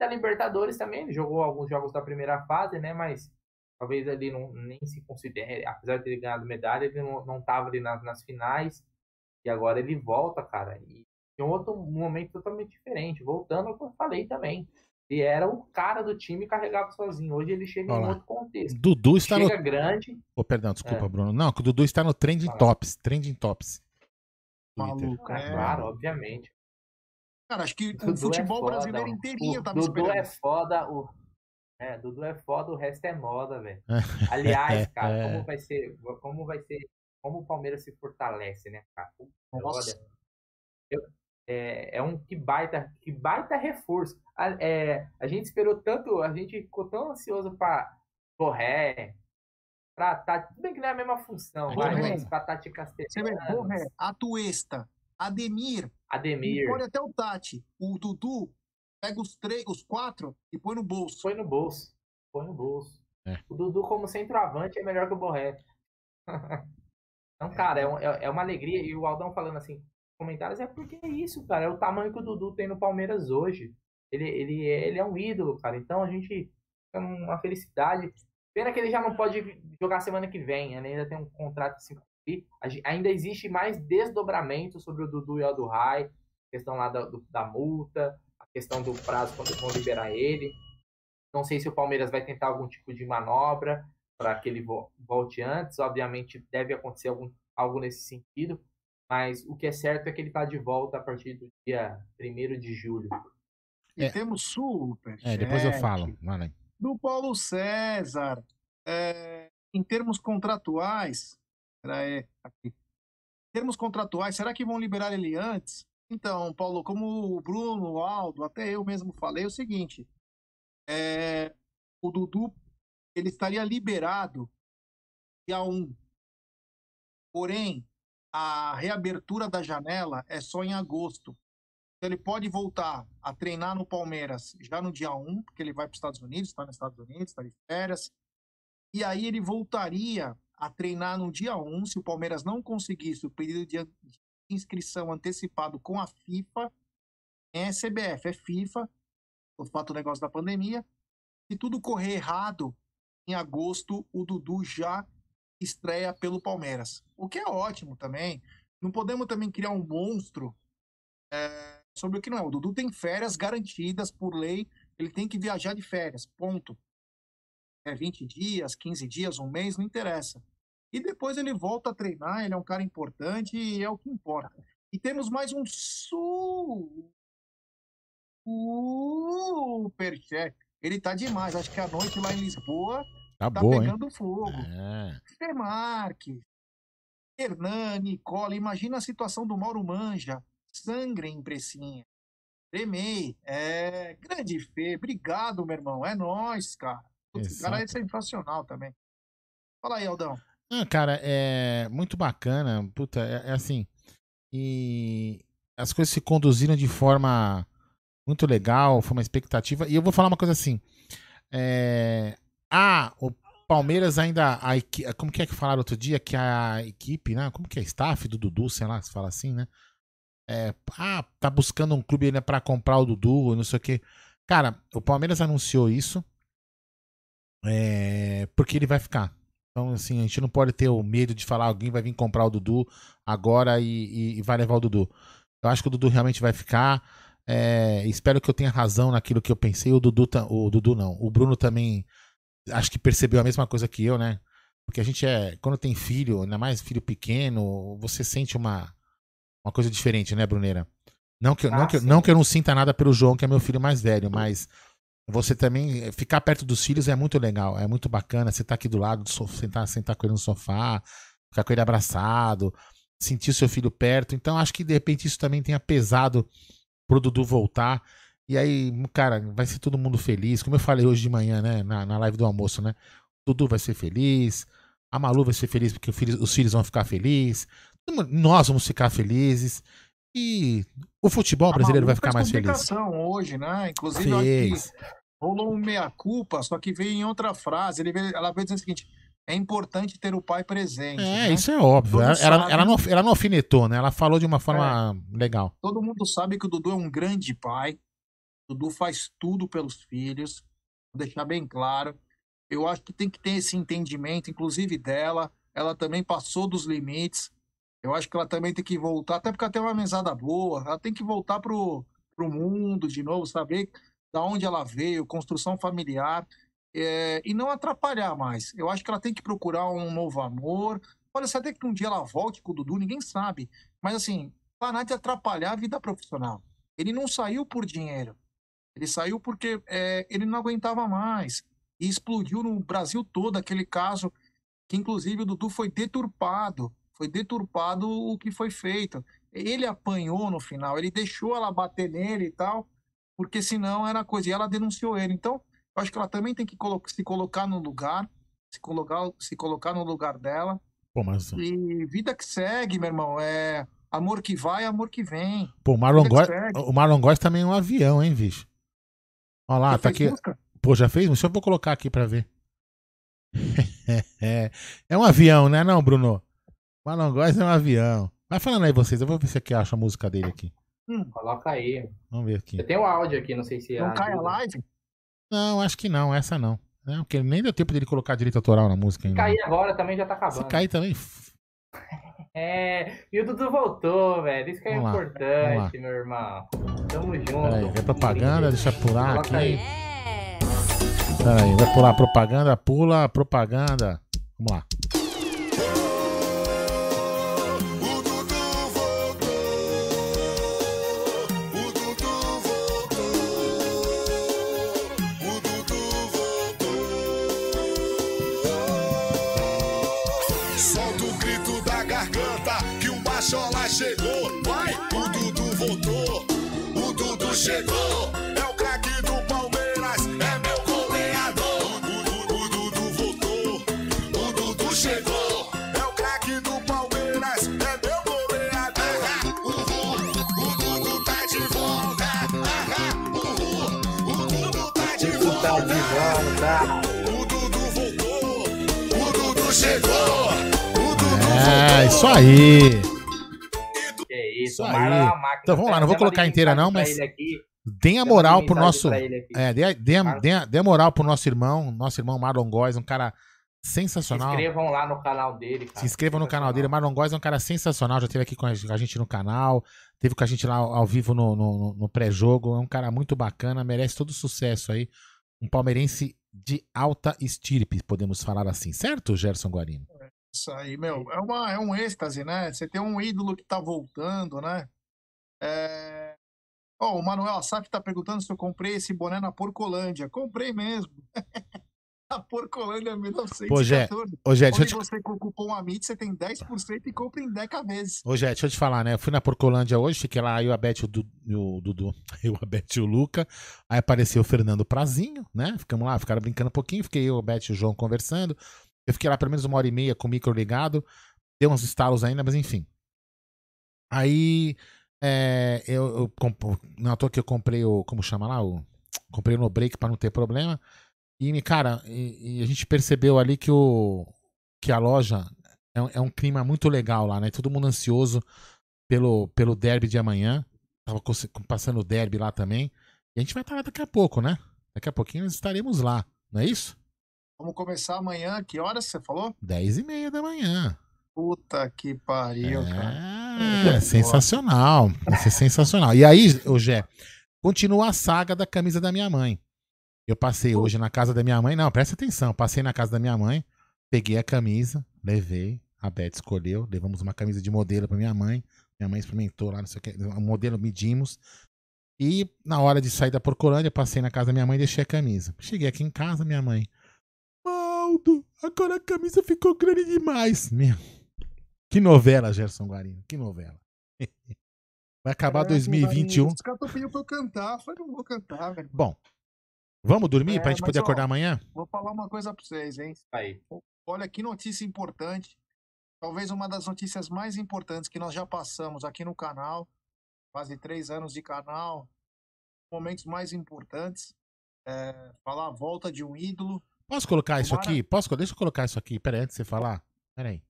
Da Libertadores também, ele jogou alguns jogos da primeira fase, né, mas talvez ele não, nem se considere, apesar de ter ganhado medalha, ele não, não tava ali nas, nas finais, e agora ele volta, cara, e em outro momento totalmente diferente, voltando ao que eu falei também. Ele era o cara do time e carregava sozinho. Hoje ele chega Olha em outro contexto. Dudu está Chega no. grande, Oh, perdão, desculpa, É. Bruno. Não, que o Dudu está no Trending Fala. Tops. Trending Tops. Maluco, é, é. claro, obviamente. Cara, acho que Dudu o futebol é foda, brasileiro inteirinho o tava Dudu esperando. é foda, o é, Dudu é foda, o resto é moda, velho. (laughs) Aliás, cara, É. como vai ser, como vai ser, como o Palmeiras se fortalece, né, cara? Nossa. olha, eu- é, é um que baita, que baita reforço. A, é, a gente esperou tanto, a gente ficou tão ansioso pra Borré, pra Tati, tudo bem que não é a mesma função, vai, Borré. mas pra Tati Castellanos, Borré, Atuesta, Ademir, Ademir, pode até o Tati. O Dudu pega os três, os quatro e põe no bolso. Foi no bolso. Foi no bolso. É. O Dudu, como centroavante, é melhor que o Borré. (laughs) então, cara, é, um- é- é uma alegria. E o Aldão falando assim, comentários, é porque é isso, cara. É o tamanho que o Dudu tem no Palmeiras hoje. Ele, ele, é, ele é um ídolo, cara. Então a gente fica numa felicidade. Pena que ele já não pode jogar semana que vem, né? ainda tem um contrato de 5 Ainda existe mais desdobramento sobre o Dudu e o Rai, questão lá da, do, da multa, a questão do prazo quando vão liberar ele. Não sei se o Palmeiras vai tentar algum tipo de manobra para que ele volte antes. Obviamente deve acontecer algum, algo nesse sentido, mas o que é certo é que ele está de volta a partir do dia 1 de julho. E é. temos super. É, depois eu falo. Mano. Do Paulo César. É, em termos contratuais, é, aqui. Em termos contratuais, será que vão liberar ele antes? Então, Paulo, como o Bruno, o Aldo, até eu mesmo falei o seguinte: é, o Dudu ele estaria liberado dia 1. Porém, a reabertura da janela é só em agosto. Então, ele pode voltar a treinar no Palmeiras já no dia 1, porque ele vai para os Estados Unidos, está nos Estados Unidos, está de férias. E aí ele voltaria a treinar no dia 1, se o Palmeiras não conseguisse o pedido de inscrição antecipado com a FIFA, é CBF, é FIFA, o fato do negócio da pandemia. Se tudo correr errado, em agosto o Dudu já estreia pelo Palmeiras. O que é ótimo também. Não podemos também criar um monstro é, sobre o que não é. O Dudu tem férias garantidas por lei, ele tem que viajar de férias, ponto. É 20 dias, 15 dias, um mês, não interessa. E depois ele volta a treinar, ele é um cara importante e é o que importa. E temos mais um superchat. Ele tá demais. Acho que a noite lá em Lisboa tá, tá boa, pegando hein? fogo. É. Fê Marques, Hernani, Nicola. Imagina a situação do Mauro Manja. Sangre em Precinha. Tremei. É, grande Fê. Obrigado, meu irmão. É nós, cara. Esse cara é sensacional também. Fala aí, Aldão. Ah, cara, é muito bacana. Puta, é, é, assim. E as coisas se conduziram de forma muito legal, foi uma expectativa. E eu vou falar uma coisa assim. É, ah, o Palmeiras ainda. A, como que é que falaram outro dia? Que a equipe, né? Como que é? Staff do Dudu, sei lá, se fala assim, né? É, ah, tá buscando um clube ainda pra comprar o Dudu, não sei o quê. Cara, o Palmeiras anunciou isso. É, porque ele vai ficar. Então, assim, a gente não pode ter o medo de falar alguém vai vir comprar o Dudu agora e, e, e vai levar o Dudu. Eu acho que o Dudu realmente vai ficar. É, espero que eu tenha razão naquilo que eu pensei. O Dudu, o Dudu não. O Bruno também acho que percebeu a mesma coisa que eu, né? Porque a gente é. Quando tem filho, ainda mais filho pequeno, você sente uma, uma coisa diferente, né, Bruneira? Não que, ah, não, que, não que eu não sinta nada pelo João, que é meu filho mais velho, mas você também eh, ficar perto dos filhos é muito legal, é muito bacana. Você tá aqui do lado, sentar, sentar com ele no sofá, ficar com ele abraçado, sentir o seu filho perto. Então acho que de repente isso também tenha pesado pro Dudu voltar. E aí, cara, vai ser todo mundo feliz. Como eu falei hoje de manhã, né, na, na live do almoço, né? O Dudu vai ser feliz, a Malu vai ser feliz porque filho, os filhos vão ficar felizes, nós vamos ficar felizes. E o futebol brasileiro vai ficar mais feliz. hoje, né? Inclusive, rolou um meia-culpa, só que veio em outra frase. Ele veio, ela veio dizer o seguinte: é importante ter o pai presente. É, né? isso é óbvio. Ela, ela, ela, não, ela não alfinetou, né? Ela falou de uma forma é. legal. Todo mundo sabe que o Dudu é um grande pai. O Dudu faz tudo pelos filhos. Vou deixar bem claro. Eu acho que tem que ter esse entendimento, inclusive dela. Ela também passou dos limites. Eu acho que ela também tem que voltar, até porque ela tem uma mesada boa. Ela tem que voltar pro, pro mundo de novo, saber da onde ela veio, construção familiar, é, e não atrapalhar mais. Eu acho que ela tem que procurar um novo amor. Pode ser até que um dia ela volte com o Dudu, ninguém sabe. Mas assim, parar de atrapalhar a vida profissional. Ele não saiu por dinheiro. Ele saiu porque é, ele não aguentava mais. E explodiu no Brasil todo aquele caso que, inclusive, o Dudu foi deturpado. Foi deturpado o que foi feito. Ele apanhou no final, ele deixou ela bater nele e tal porque senão era coisa. E ela denunciou ele. Então, eu acho que ela também tem que colo se colocar no lugar, se colocar, se colocar no lugar dela. Pô, mas... E vida que segue, meu irmão. É amor que vai, amor que vem. Pô, o Marlon Góes, o Marlon Góes também é um avião, hein, bicho? Olha lá, já tá aqui. Busca? Pô, já fez? Deixa eu vou colocar aqui pra ver. (laughs) é um avião, né, não, Bruno? Marlon Góes é um avião. Vai falando aí vocês, eu vou ver se aqui acha a música dele aqui. Hum. Coloca aí. Vamos ver aqui. Eu tenho o áudio aqui, não sei se. Não cai a live? Não, acho que não, essa não. Não, porque nem deu tempo dele colocar direito autoral na música ainda. Se cair agora também já tá acabando. Se cair também. (laughs) É, e o Dudu voltou, velho. Isso que é vamos importante, lá, meu irmão. Tamo junto. Peraí, é propaganda, deixa eu pular Coloca aqui. Aí. Peraí, vai pular propaganda, pula propaganda. Vamos lá. Chegou, vai, o Dudu voltou, o Dudu chegou, é o craque do Palmeiras, é meu goleador. O, o, o Dudu voltou, o Dudu chegou, é o craque do Palmeiras, é meu goleador. Uhul, o Dudu tá de volta, uhul, o Dudu tá de volta. O Dudu voltou, o Dudu chegou. É, isso aí isso. aí. Então vamos lá, não vou colocar inteira não, mas dê a moral pro nosso, é, dê, dê, dê, dê a moral pro nosso irmão, nosso irmão Marlon Góes, um cara sensacional. Se inscrevam lá no canal dele. Cara. Se inscrevam no canal dele. Marlon Góes é um cara sensacional. Já esteve aqui com a gente no canal. Teve com a gente lá ao vivo no, no, no pré-jogo. É um cara muito bacana. Merece todo o sucesso aí. Um palmeirense de alta estirpe, podemos falar assim. Certo, Gerson Guarino? Aí, meu, é, uma, é um êxtase, né? Você tem um ídolo que tá voltando, né? É... Oh, o Manuel Assaf tá perguntando se eu comprei esse boné na Porcolândia. Comprei mesmo. (laughs) a Porcolândia 1914. Ô, Jé, ô, Jé, deixa eu te... você com o cupom AMIT, você tem 10% e compra em 10 vezes. Ô, Jé, deixa eu te falar, né? Eu fui na Porcolândia hoje, fiquei lá, eu, a Beth, o Dudu, (laughs) eu, a Beth e o Luca. Aí apareceu o Fernando Prazinho, né? Ficamos lá, ficaram brincando um pouquinho, fiquei eu, a Beth e o João conversando. Eu fiquei lá pelo menos uma hora e meia com o micro ligado. Deu uns estalos ainda, mas enfim. Aí é, eu, eu à toa que eu comprei o. Como chama lá? O, comprei no break para não ter problema. E, cara, e, e, a gente percebeu ali que, o, que a loja é um, é um clima muito legal lá, né? Todo mundo ansioso pelo, pelo derby de amanhã. Tava passando o derby lá também. E a gente vai estar lá daqui a pouco, né? Daqui a pouquinho nós estaremos lá, não é isso? Vamos começar amanhã. Que horas você falou? Dez e meia da manhã. Puta que pariu, é, cara. É sensacional. Vai ser sensacional. E aí, Gé, continua a saga da camisa da minha mãe. Eu passei hoje na casa da minha mãe. Não, presta atenção. Passei na casa da minha mãe, peguei a camisa, levei. A Beth escolheu. Levamos uma camisa de modelo para minha mãe. Minha mãe experimentou lá, não sei o que. O modelo medimos. E na hora de sair da Porcolândia, passei na casa da minha mãe e deixei a camisa. Cheguei aqui em casa, minha mãe. Aldo, agora a camisa ficou grande demais. Meu. Que novela, Gerson Guarino, que novela. (laughs) Vai acabar é, 2021. Os caras pedindo pra eu cantar, eu falei, não vou cantar, velho. Bom, vamos dormir é, pra gente poder ó, acordar amanhã? Vou falar uma coisa pra vocês, hein? Aí. Olha que notícia importante. Talvez uma das notícias mais importantes que nós já passamos aqui no canal. Quase três anos de canal. Momentos mais importantes. É, falar a volta de um ídolo Posso colocar isso aqui? Posso? Deixa eu colocar isso aqui. Pera aí, antes de você falar. Pera aí.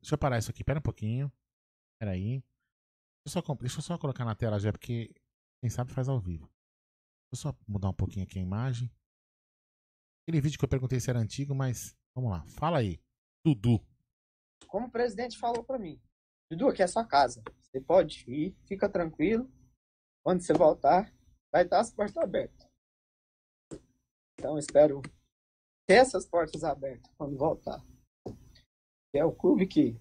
Deixa eu parar isso aqui. Pera um pouquinho. Pera aí. Deixa eu, só, deixa eu só colocar na tela já, porque quem sabe faz ao vivo. Deixa eu só mudar um pouquinho aqui a imagem. Aquele vídeo que eu perguntei se era antigo, mas vamos lá. Fala aí. Dudu. Como o presidente falou para mim. Dudu, aqui é sua casa. Você pode ir, fica tranquilo. Quando você voltar, vai estar as portas abertas. Então, espero ter essas portas abertas quando voltar. É o clube que,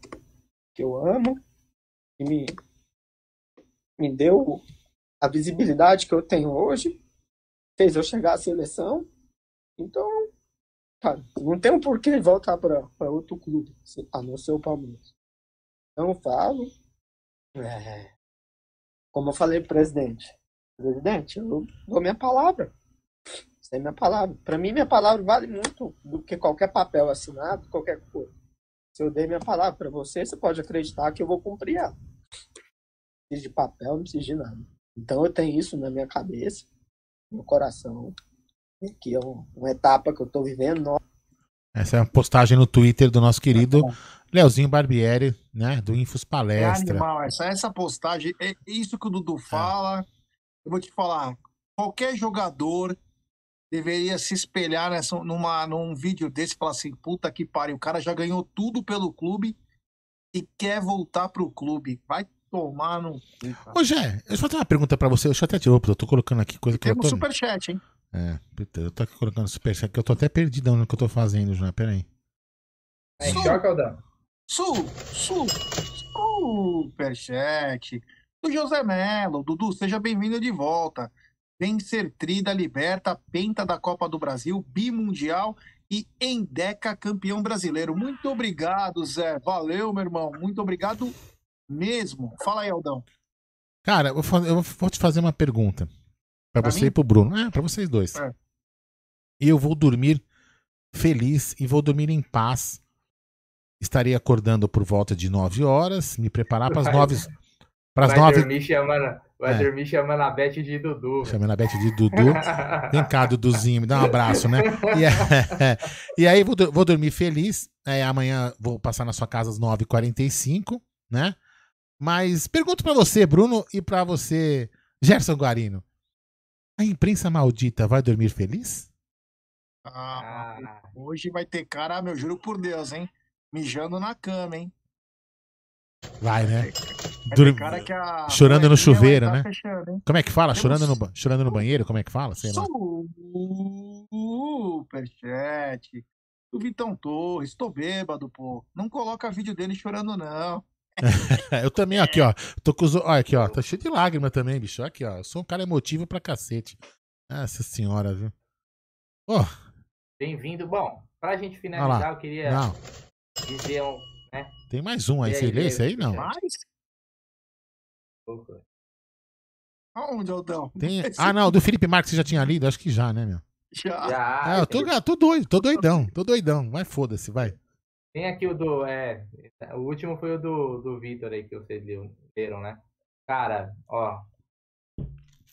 que eu amo, que me, me deu a visibilidade que eu tenho hoje, fez eu chegar à seleção. Então, cara, não tem um porquê voltar para outro clube, a não ser o Palmeiras. Então, falo, é, como eu falei presidente, presidente, eu dou minha palavra. Essa é minha palavra. Para mim, minha palavra vale muito do que qualquer papel assinado, qualquer coisa. Se eu dei minha palavra para você, você pode acreditar que eu vou cumprir ela. Não precisa de papel, não precisa de nada. Então eu tenho isso na minha cabeça, no coração, que é uma etapa que eu estou vivendo. Essa é uma postagem no Twitter do nosso querido é Leozinho Barbieri, né? Do Infos Palestra. É animal, essa, essa postagem, é isso que o Dudu é. fala. É. Eu vou te falar, qualquer jogador deveria se espelhar nessa, numa, num vídeo desse e falar assim: puta que pariu, o cara já ganhou tudo pelo clube e quer voltar pro clube. Vai tomar no. Ô, Jé, eu só tenho uma pergunta pra você. Eu até tirou, eu tô colocando aqui coisa que Temos eu tô. superchat, hein? É, eu tô aqui colocando superchat, que eu tô até perdidão no que eu tô fazendo já. Pera aí. É, choca ou dá? Su, su, superchat. Do José Melo. Dudu, seja bem-vindo de volta. Vencer Tri da Liberta, Penta da Copa do Brasil, Bimundial e Endeca campeão brasileiro. Muito obrigado, Zé. Valeu, meu irmão. Muito obrigado mesmo. Fala aí, Aldão. Cara, eu vou, te fazer uma pergunta. Pra, Pra você mim? e pro Bruno. É, pra vocês dois. É. Eu vou dormir feliz e vou dormir em paz. Estarei acordando por volta de 9 horas, me preparar para as Vai- 9. Para as vai 9. dormir chamando, vai É. dormir chamando a Beth de Dudu. Chamando a Beth de Dudu. (laughs) Vem cá, Duduzinho, me dá um abraço, né? E, é- (laughs) e aí vou, vou dormir feliz. É, amanhã vou passar na sua casa às 9h45, né? Mas pergunto pra você, Bruno, e pra você, Gerson Guarino. A imprensa maldita vai dormir feliz? Ah, Ah, hoje vai ter cara, meu, juro por Deus, hein? Mijando na cama, hein? Vai, né? Dur- cara que a Chorando no chuveiro, tá né? fechando? Como é que fala? Chorando no, ba- chorando no banheiro? Como é que fala? Sei lá. Superchat. Do Vitão Torres. Tô bêbado, pô. Não coloca vídeo dele chorando, não. (laughs) Eu também, aqui, ó. Tô com os. Olha aqui, ó. Tô cheio de lágrima também, bicho. Aqui, ó. Eu sou um cara emotivo pra cacete. Nossa senhora, viu? Ó, Bem-vindo. Bom, pra gente finalizar, eu queria não. dizer um. Tem mais um aí. E aí, Você lê lê, esse aí? Não. Mas, aonde, Aldão? (laughs) Tem... Ah, não. Do Felipe Marques você já tinha lido? Acho que já, né, meu? Já. Já, Ah, eu tô, tô doido, tô doidão, tô doidão. Vai, foda-se, vai. Tem aqui o do. É, o último foi o do, do Vitor aí que vocês leram, né? Cara, ó.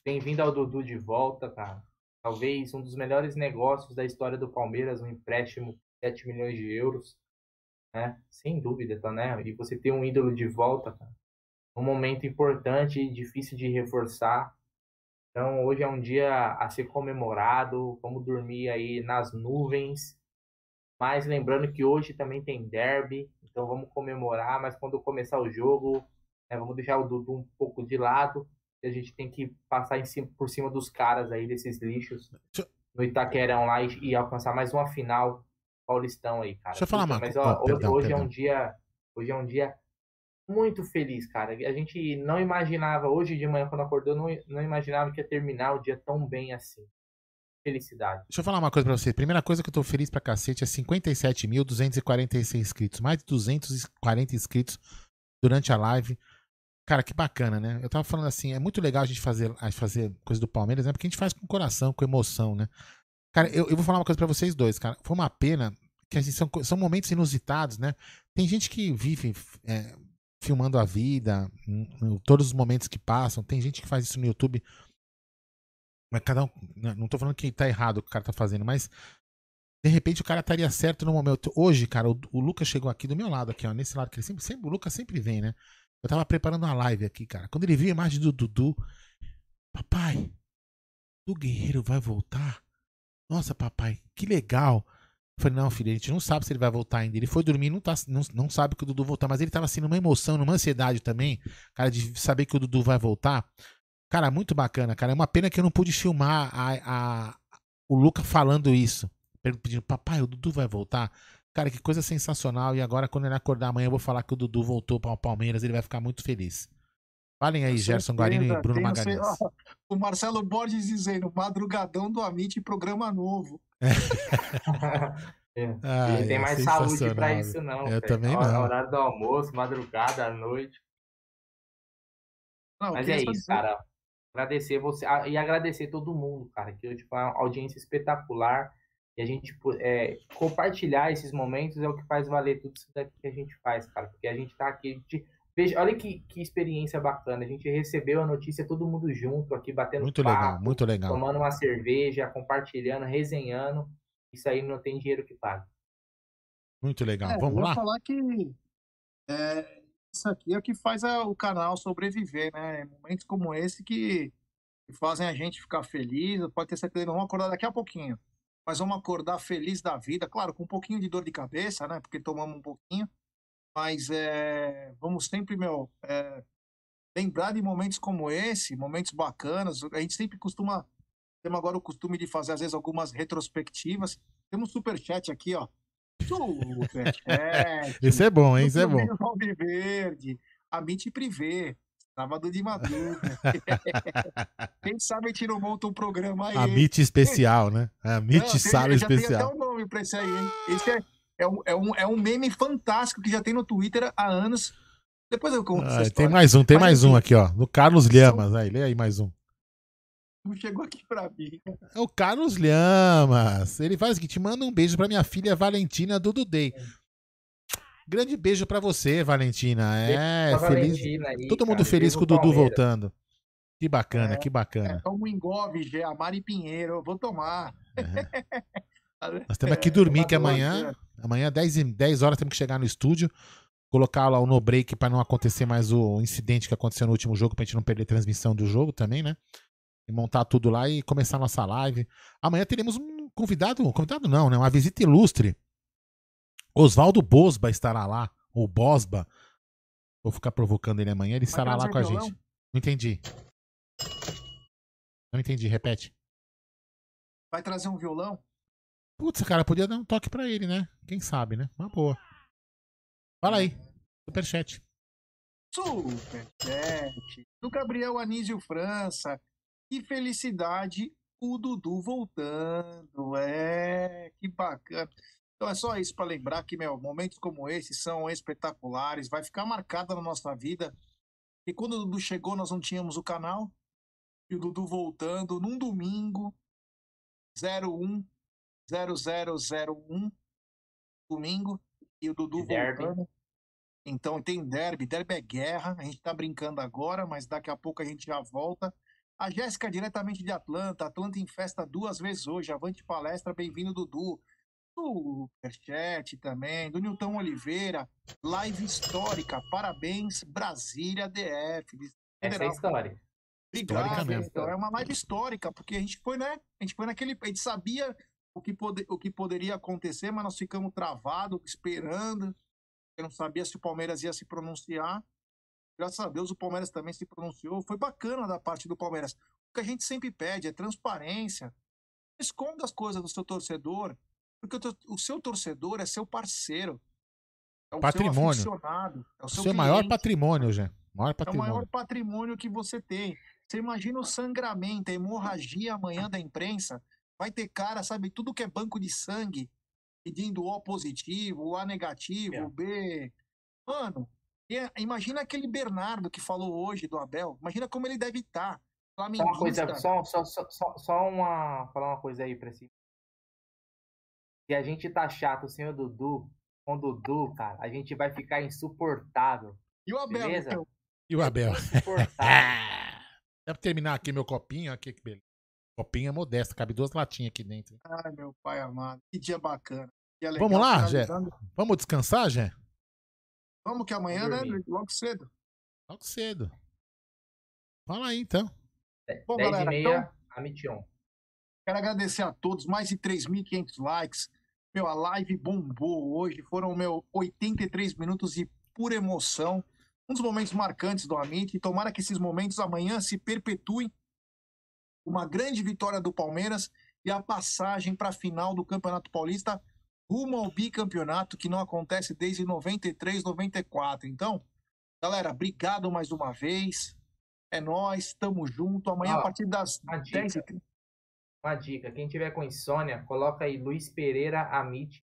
Bem-vindo ao Dudu de volta, cara. Talvez um dos melhores negócios da história do Palmeiras, um empréstimo de 7 milhões de euros. Né? Sem dúvida, tá, né? E você ter um ídolo de volta, cara. Um momento importante e difícil de reforçar. Então, hoje é um dia a ser comemorado. Vamos dormir aí nas nuvens. Mas lembrando que hoje também tem derby, então vamos comemorar, mas quando começar o jogo, né, vamos deixar o Dudu um pouco de lado, a gente tem que passar cima- por cima dos caras aí, desses lixos, no Itaquerão lá e, e alcançar mais uma final paulistão aí, cara. Deixa eu falar uma Mas ó, oh, hoje, perdão, hoje é perdão. um dia, hoje é um dia muito feliz, cara. A gente não imaginava, hoje de manhã quando acordou, não, não imaginava que ia terminar o dia tão bem assim. Felicidade. Deixa eu falar uma coisa pra você. Primeira coisa que eu tô feliz pra cacete é 57.246 inscritos. Mais de 240 inscritos durante a live. Cara, que bacana, né? Eu tava falando assim, é muito legal a gente fazer, a gente fazer coisa do Palmeiras, né? Porque a gente faz com coração, com emoção, né? Cara, eu, eu vou falar uma coisa pra vocês dois, cara. Foi uma pena que assim, são, são momentos inusitados, né? Tem gente que vive é, filmando a vida, em- em todos os momentos que passam. Tem gente que faz isso no YouTube. Mas cada um. né, Não tô falando que tá errado o que o cara tá fazendo, mas de repente o cara estaria certo no momento. Hoje, cara, o, o Lucas chegou aqui do meu lado, aqui, ó, nesse lado que ele sempre, sempre. O Lucas sempre vem, né? Eu tava preparando uma live aqui, cara. Quando ele viu a imagem do Dudu, papai, o Guerreiro vai voltar? Nossa, papai, que legal. Eu falei, não, filho, a gente não sabe se ele vai voltar ainda. Ele foi dormir, não, tá, não, não sabe que o Dudu voltar, mas ele tava assim numa emoção, numa ansiedade também, cara, de saber que o Dudu vai voltar. Cara, muito bacana, cara. É uma pena que eu não pude filmar a, a- o Luca falando isso. Pedindo, papai, o Dudu vai voltar. Cara, que coisa sensacional. E agora, quando ele acordar amanhã, eu vou falar que o Dudu voltou para o Palmeiras. Ele vai ficar muito feliz. Falem aí, Gerson Guarino e Bruno Magalhães. O Marcelo Borges dizendo, madrugadão do Amit, programa novo. (laughs) É. Ah, Ele tem é mais saúde pra sensacional, isso, não. Eu também Hora- não. Horário do almoço, madrugada, à noite. Não, Mas é isso, dizer- cara. Agradecer você e agradecer todo mundo, cara, que hoje foi uma audiência espetacular. E a gente é, compartilhar esses momentos é o que faz valer tudo isso daqui que a gente faz, cara. Porque a gente tá aqui. a gente- veja, olha que, que experiência bacana. A gente recebeu a notícia todo mundo junto aqui, batendo Muito papo, legal, muito legal. tomando uma cerveja, compartilhando, resenhando. Isso aí não tem dinheiro que pague. Muito legal. É, Vamos lá? falar que é, isso aqui é o que faz a- o canal sobreviver, né? Momentos como esse que que fazem a gente ficar feliz. Pode ter certeza que vamos acordar daqui a pouquinho. Mas vamos acordar feliz da vida, claro, com um pouquinho de dor de cabeça, né? Porque tomamos um pouquinho. Mas é, vamos sempre, meu, é, lembrar de momentos como esse, momentos bacanas. A gente sempre costuma, temos agora o costume de fazer, às vezes, algumas retrospectivas. Temos um superchat aqui, ó. Superchat. Isso é bom, hein? Isso é bom. Verde, Amit Privé. Sábado de madrugada. (laughs) Quem sabe a gente não monta um programa aí. A MIT especial, né? A MIT não, sala tem, especial. Tem até um nome pra esse aí, hein? Esse é, é, um, é, um, é um meme fantástico que já tem no Twitter há anos. Depois eu conto ah, Tem mais um, tem Mas, mais um aqui, ó. Do Carlos Lhamas. Aí, lê aí mais um. Não chegou aqui pra mim. É o Carlos Lhamas. Ele faz o seguinte: manda um beijo pra minha filha Valentina do Dudei. Grande beijo para você, Valentina. É, feliz. Valentina aí, Todo mundo cara, feliz com o Dudu voltando. Que bacana, é, que bacana. É, toma um engove, a Mari Pinheiro, eu vou tomar. É. (laughs) Nós temos que dormir, que amanhã, amanhã 10, 10 horas temos que chegar no estúdio, colocar lá o no break para não acontecer mais o incidente que aconteceu no último jogo, pra gente não perder a transmissão do jogo também, né? E montar tudo lá e começar a nossa live. Amanhã teremos um convidado, convidado não, né? Uma visita ilustre Oswaldo Bosba estará lá, ou Bosba. Vou ficar provocando ele amanhã, ele Vai estará lá com a gente. Não entendi. Não entendi, repete. Vai trazer um violão? Putz, cara, podia dar um toque pra ele, né? Quem sabe, né? Uma boa. Fala aí. Superchat. Superchat. Do Gabriel Anísio França. Que felicidade o Dudu voltando. É, que bacana. Então é só isso para lembrar que, meu, momentos como esses são espetaculares, vai ficar marcada na nossa vida. E quando o Dudu chegou, nós não tínhamos o canal. E o Dudu voltando num domingo, 01 0001, domingo, e o Dudu voltando. Então tem derby, derby é guerra, a gente tá brincando agora, mas daqui a pouco a gente já volta. A Jéssica, diretamente de Atlanta, Atlanta em festa duas vezes hoje, avante palestra, bem-vindo, Dudu do Superchat também, do Nilton Oliveira, live histórica, parabéns, Brasília DF. Essa é história. Obrigado, então, é uma live histórica, porque a gente foi, né? A gente foi naquele. A gente sabia o que, pode, o que poderia acontecer, mas nós ficamos travados, esperando. Eu não sabia se o Palmeiras ia se pronunciar. Graças a Deus o Palmeiras também se pronunciou. Foi bacana da parte do Palmeiras. O que a gente sempre pede é transparência. Esconda as coisas do seu torcedor. Porque o, seu torcedor é seu parceiro. É o patrimônio. seu É o seu, seu maior patrimônio, Jé. Maior patrimônio. É o maior patrimônio que você tem. Você imagina o sangramento, a hemorragia amanhã da imprensa. Vai ter cara, sabe, tudo que é banco de sangue, pedindo O positivo, O A negativo, é. B. Mano, imagina aquele Bernardo que falou hoje do Abel. Imagina como ele deve estar. Tá. Só uma coisa, só, só, só, só uma, falar uma coisa aí pra si. Se a gente tá chato, o senhor Dudu, com o Dudu, cara, a gente vai ficar insuportável. E o Abel? Beleza? Então? E o Abel? Deve (laughs) terminar aqui meu copinho, aqui que beleza. Copinho é modesto, cabe duas latinhas aqui dentro. Ai, meu pai amado, que dia bacana. Dia legal, Vamos lá, Jé? Vamos descansar, Jé? Vamos que amanhã, né? Logo cedo. Logo cedo. Fala aí, então. Bom, 10 galera, e meia, então... a Mission. Quero agradecer a todos, mais de 3.500 likes. Meu, a live bombou hoje. Foram, meu, 83 minutos de pura emoção. Um dos momentos marcantes do Amit. E tomara que esses momentos amanhã se perpetuem. Uma grande vitória do Palmeiras e a passagem para a final do Campeonato Paulista rumo ao bicampeonato que não acontece desde 93, 94. Então, galera, obrigado mais uma vez. É nós, tamo junto. Amanhã, ah, a partir das 10h30. Uma dica, quem tiver com insônia, coloca aí Luiz Pereira Amit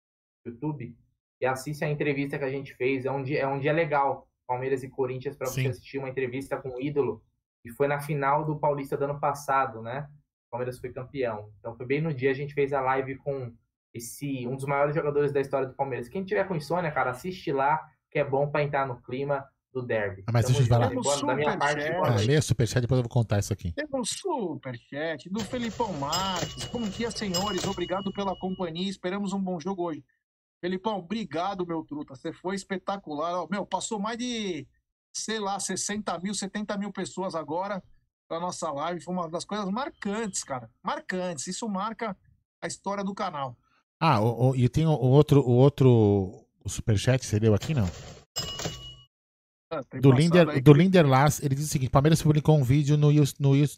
no YouTube e assiste a entrevista que a gente fez. É um dia, é um dia legal, Palmeiras e Corinthians, para você assistir uma entrevista com o ídolo. E foi na final do Paulista do ano passado, né? O Palmeiras foi campeão. Então foi bem no dia a gente fez a live com esse um dos maiores jogadores da história do Palmeiras. Quem tiver com insônia, cara, assiste lá, que é bom para entrar no clima do derby. Ah, mas deixa eu falar. Da minha parte, ah, lê superchat, depois eu vou contar isso aqui. Temos superchat do Felipão Marques. Bom dia, senhores. Obrigado pela companhia. Esperamos um bom jogo hoje. Felipão, obrigado, meu truta. Você foi espetacular. Meu, passou mais de, sei lá, 60 mil, 70 mil pessoas agora. pela nossa live. Foi uma das coisas marcantes, cara. Marcantes. Isso marca a história do canal. Ah, o, o, e tem o, o outro, o outro o superchat, você leu aqui, não? Ah, Do Linder, aí do que- Linder Lass, ele diz o seguinte: Palmeiras publicou um vídeo no, no,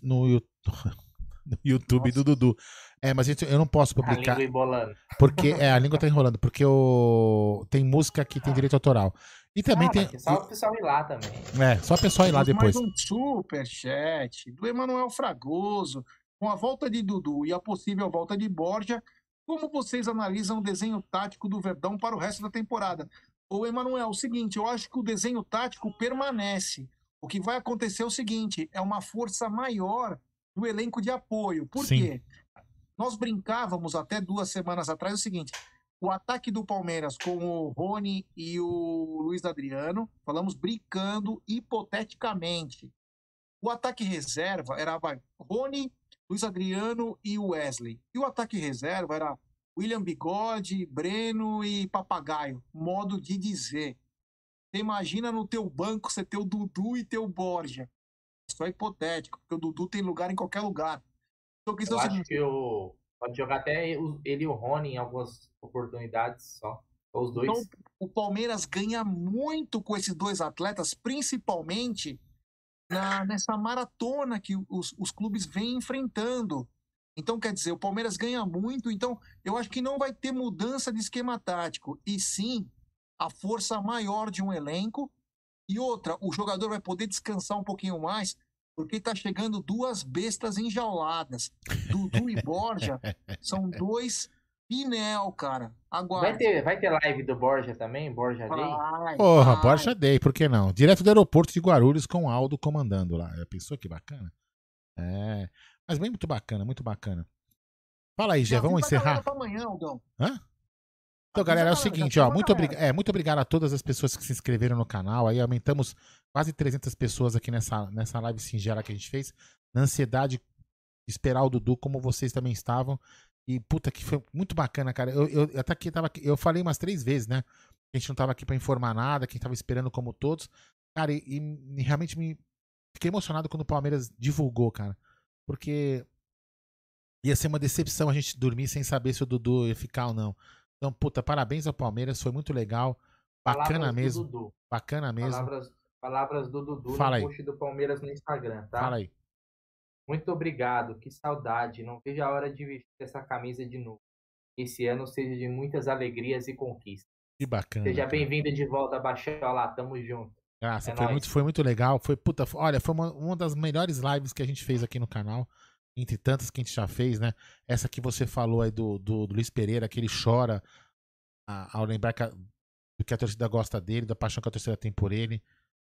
no, (laughs) no YouTube do Dudu. É, mas gente, eu não posso A publicar. língua embolando. Porque é, a língua tá enrolando, porque o, tem música que tem direito autoral. E também Ah, tem. só o pessoal ir lá também. É, só a pessoa ir lá depois. Mais um superchat do Emanuel Fragoso. Com a volta de Dudu e a possível volta de Borja, como vocês analisam o desenho tático do Verdão para o resto da temporada? Ô, Emanuel, é o seguinte, eu acho que o desenho tático permanece. O que vai acontecer é o seguinte, é uma força maior do elenco de apoio. Por Sim. quê? Nós brincávamos até duas semanas atrás o seguinte, o ataque do Palmeiras com o Rony e o Luiz Adriano, falamos brincando hipoteticamente. O ataque reserva era Rony, Luiz Adriano e Wesley. E o ataque reserva era William Bigode, Breno e Papagaio. Modo de dizer. Você imagina no teu banco você ter o Dudu e ter o Borja. Isso é hipotético, porque o Dudu tem lugar em qualquer lugar. Então, Eu acho seguinte, que o, pode jogar até ele e o Rony em algumas oportunidades só. Os dois. Então, o Palmeiras ganha muito com esses dois atletas, principalmente na, nessa maratona que os, os clubes vêm enfrentando. Então, quer dizer, o Palmeiras ganha muito. Então, eu acho que não vai ter mudança de esquema tático, e sim a força maior de um elenco. E outra, o jogador vai poder descansar um pouquinho mais, porque está chegando duas bestas enjauladas. Dudu e Borja são (laughs) dois Pinel, cara. Aguarde. Vai ter, vai ter live do Borja também? Borja Day? Vai, Porra, vai. Borja Day, por que não? Direto do aeroporto de Guarulhos com o Aldo comandando lá. Já pensou que bacana? É. Mas bem muito bacana, muito bacana. Fala aí, Gé, Já vamos encerrar? pra amanhã, Aldão. Hã? Então, galera, é o seguinte, ó, muito, obriga é, muito obrigado a todas as pessoas que se inscreveram no canal. Aí aumentamos quase 300 pessoas aqui nessa, nessa live singela que a gente fez. Na ansiedade de esperar o Dudu, como vocês também estavam. E puta, que foi muito bacana, cara. Eu, eu, até aqui tava eu falei umas três vezes, né? Que a gente não tava aqui pra informar nada, que a gente tava esperando como todos. Cara, e, e realmente me fiquei emocionado quando o Palmeiras divulgou, cara. Porque ia ser uma decepção a gente dormir sem saber se o Dudu ia ficar ou não. Então, puta, parabéns ao Palmeiras, foi muito legal. Bacana Palavras mesmo. Bacana mesmo. Palavras, palavras do Dudu Fala aí. no post do Palmeiras no Instagram, tá? Fala aí. Muito obrigado, que saudade. Não vejo a hora de vestir essa camisa de novo. Esse ano seja de muitas alegrias e conquistas. Que bacana. Seja bem-vindo de volta, Baixola. Tamo junto. Graça, É foi, nóis. muito, foi muito legal. Foi, puta, olha, foi uma, uma das melhores lives que a gente fez aqui no canal. Entre tantas que a gente já fez, né? Essa que você falou aí do, do, do Luiz Pereira, que ele chora a- ao lembrar que a, do que a torcida gosta dele, da paixão que a torcida tem por ele,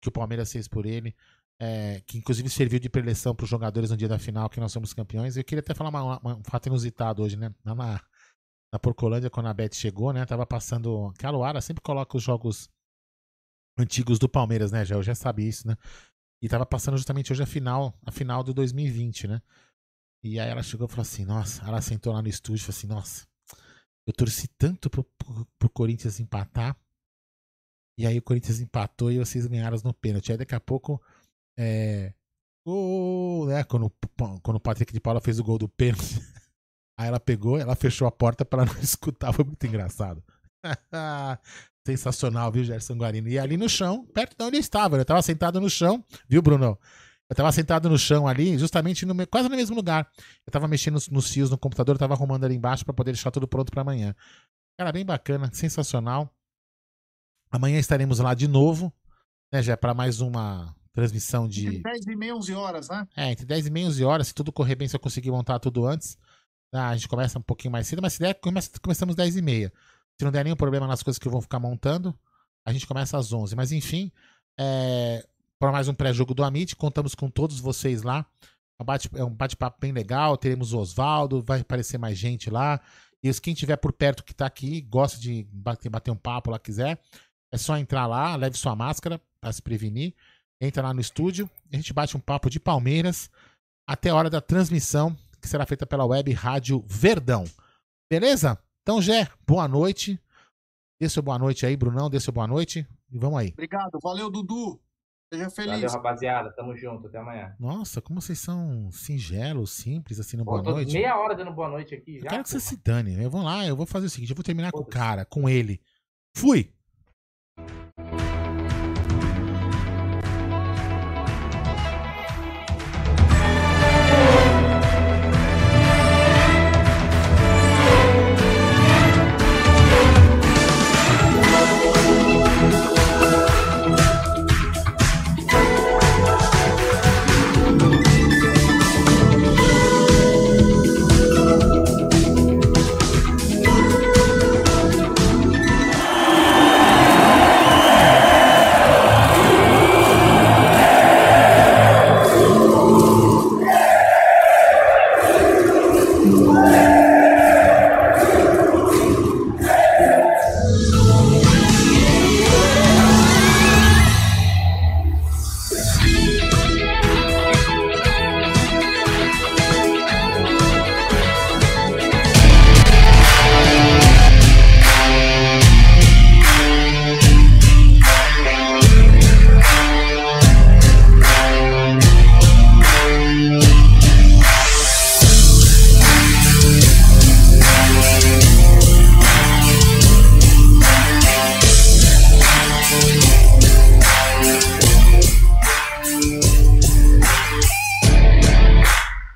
que o Palmeiras fez por ele, é, que inclusive serviu de preleção para os jogadores no dia da final, que nós somos campeões. Eu queria até falar uma- uma- um fato inusitado hoje, né? Na, na Porcolândia, quando a Beth chegou, né? Tava passando. Que a Luara sempre coloca os jogos antigos do Palmeiras, né? Já, já sabe isso, né? E tava passando justamente hoje a final, a final do 2020, né? E aí ela chegou e falou assim, nossa, ela sentou lá no estúdio e falou assim, nossa, eu torci tanto pro, pro, pro Corinthians empatar. E aí o Corinthians empatou e vocês ganharam no pênalti. Aí daqui a pouco, é. Gol, né? Quando, quando o Patrick de Paula fez o gol do pênalti. (laughs) Aí ela pegou, ela fechou a porta pra ela não (laughs) escutar. Foi muito engraçado. (laughs) Sensacional, viu, Gerson Guarino? E ali no chão, perto de onde eu estava, eu tava sentado no chão, viu, Bruno? Eu tava sentado no chão ali, justamente no, quase no mesmo lugar. Eu tava mexendo nos, nos fios no computador, eu tava arrumando ali embaixo pra poder deixar tudo pronto pra amanhã. Cara, bem bacana, sensacional. Amanhã estaremos lá de novo, né, já para mais uma transmissão de Entre 10 e meia, 11 horas, né? é, entre 10 e meia e 11 horas, se tudo correr bem, se eu conseguir montar tudo antes. Ah, a gente começa um pouquinho mais cedo, mas se der, começa- começamos 10 e meia. Se não der nenhum problema nas coisas que eu vou ficar montando, a gente começa às 11. Mas enfim, é, para mais um pré-jogo do Amit, contamos com todos vocês lá. É um É um bate-papo bem legal, teremos o Oswaldo, vai aparecer mais gente lá. E quem tiver por perto que tá aqui, gosta de bater, bater um papo lá, quiser, é só entrar lá, leve sua máscara para se prevenir. Entra lá no estúdio, a gente bate um papo de Palmeiras até a hora da transmissão, que será feita pela web Rádio Verdão. Beleza? Então, Gé, boa noite. Dê seu boa noite aí, Brunão, dê seu boa noite. E vamos aí. Obrigado, valeu, Dudu. Seja feliz. Valeu, rapaziada. Tamo junto. Até amanhã. Nossa, como vocês são singelos, simples, assim, no Pô, boa tô noite. meia hora dando boa noite aqui Eu já. quero que você se dane. Eu vou lá, eu vou fazer o seguinte: eu vou terminar com o cara, com ele. Fui!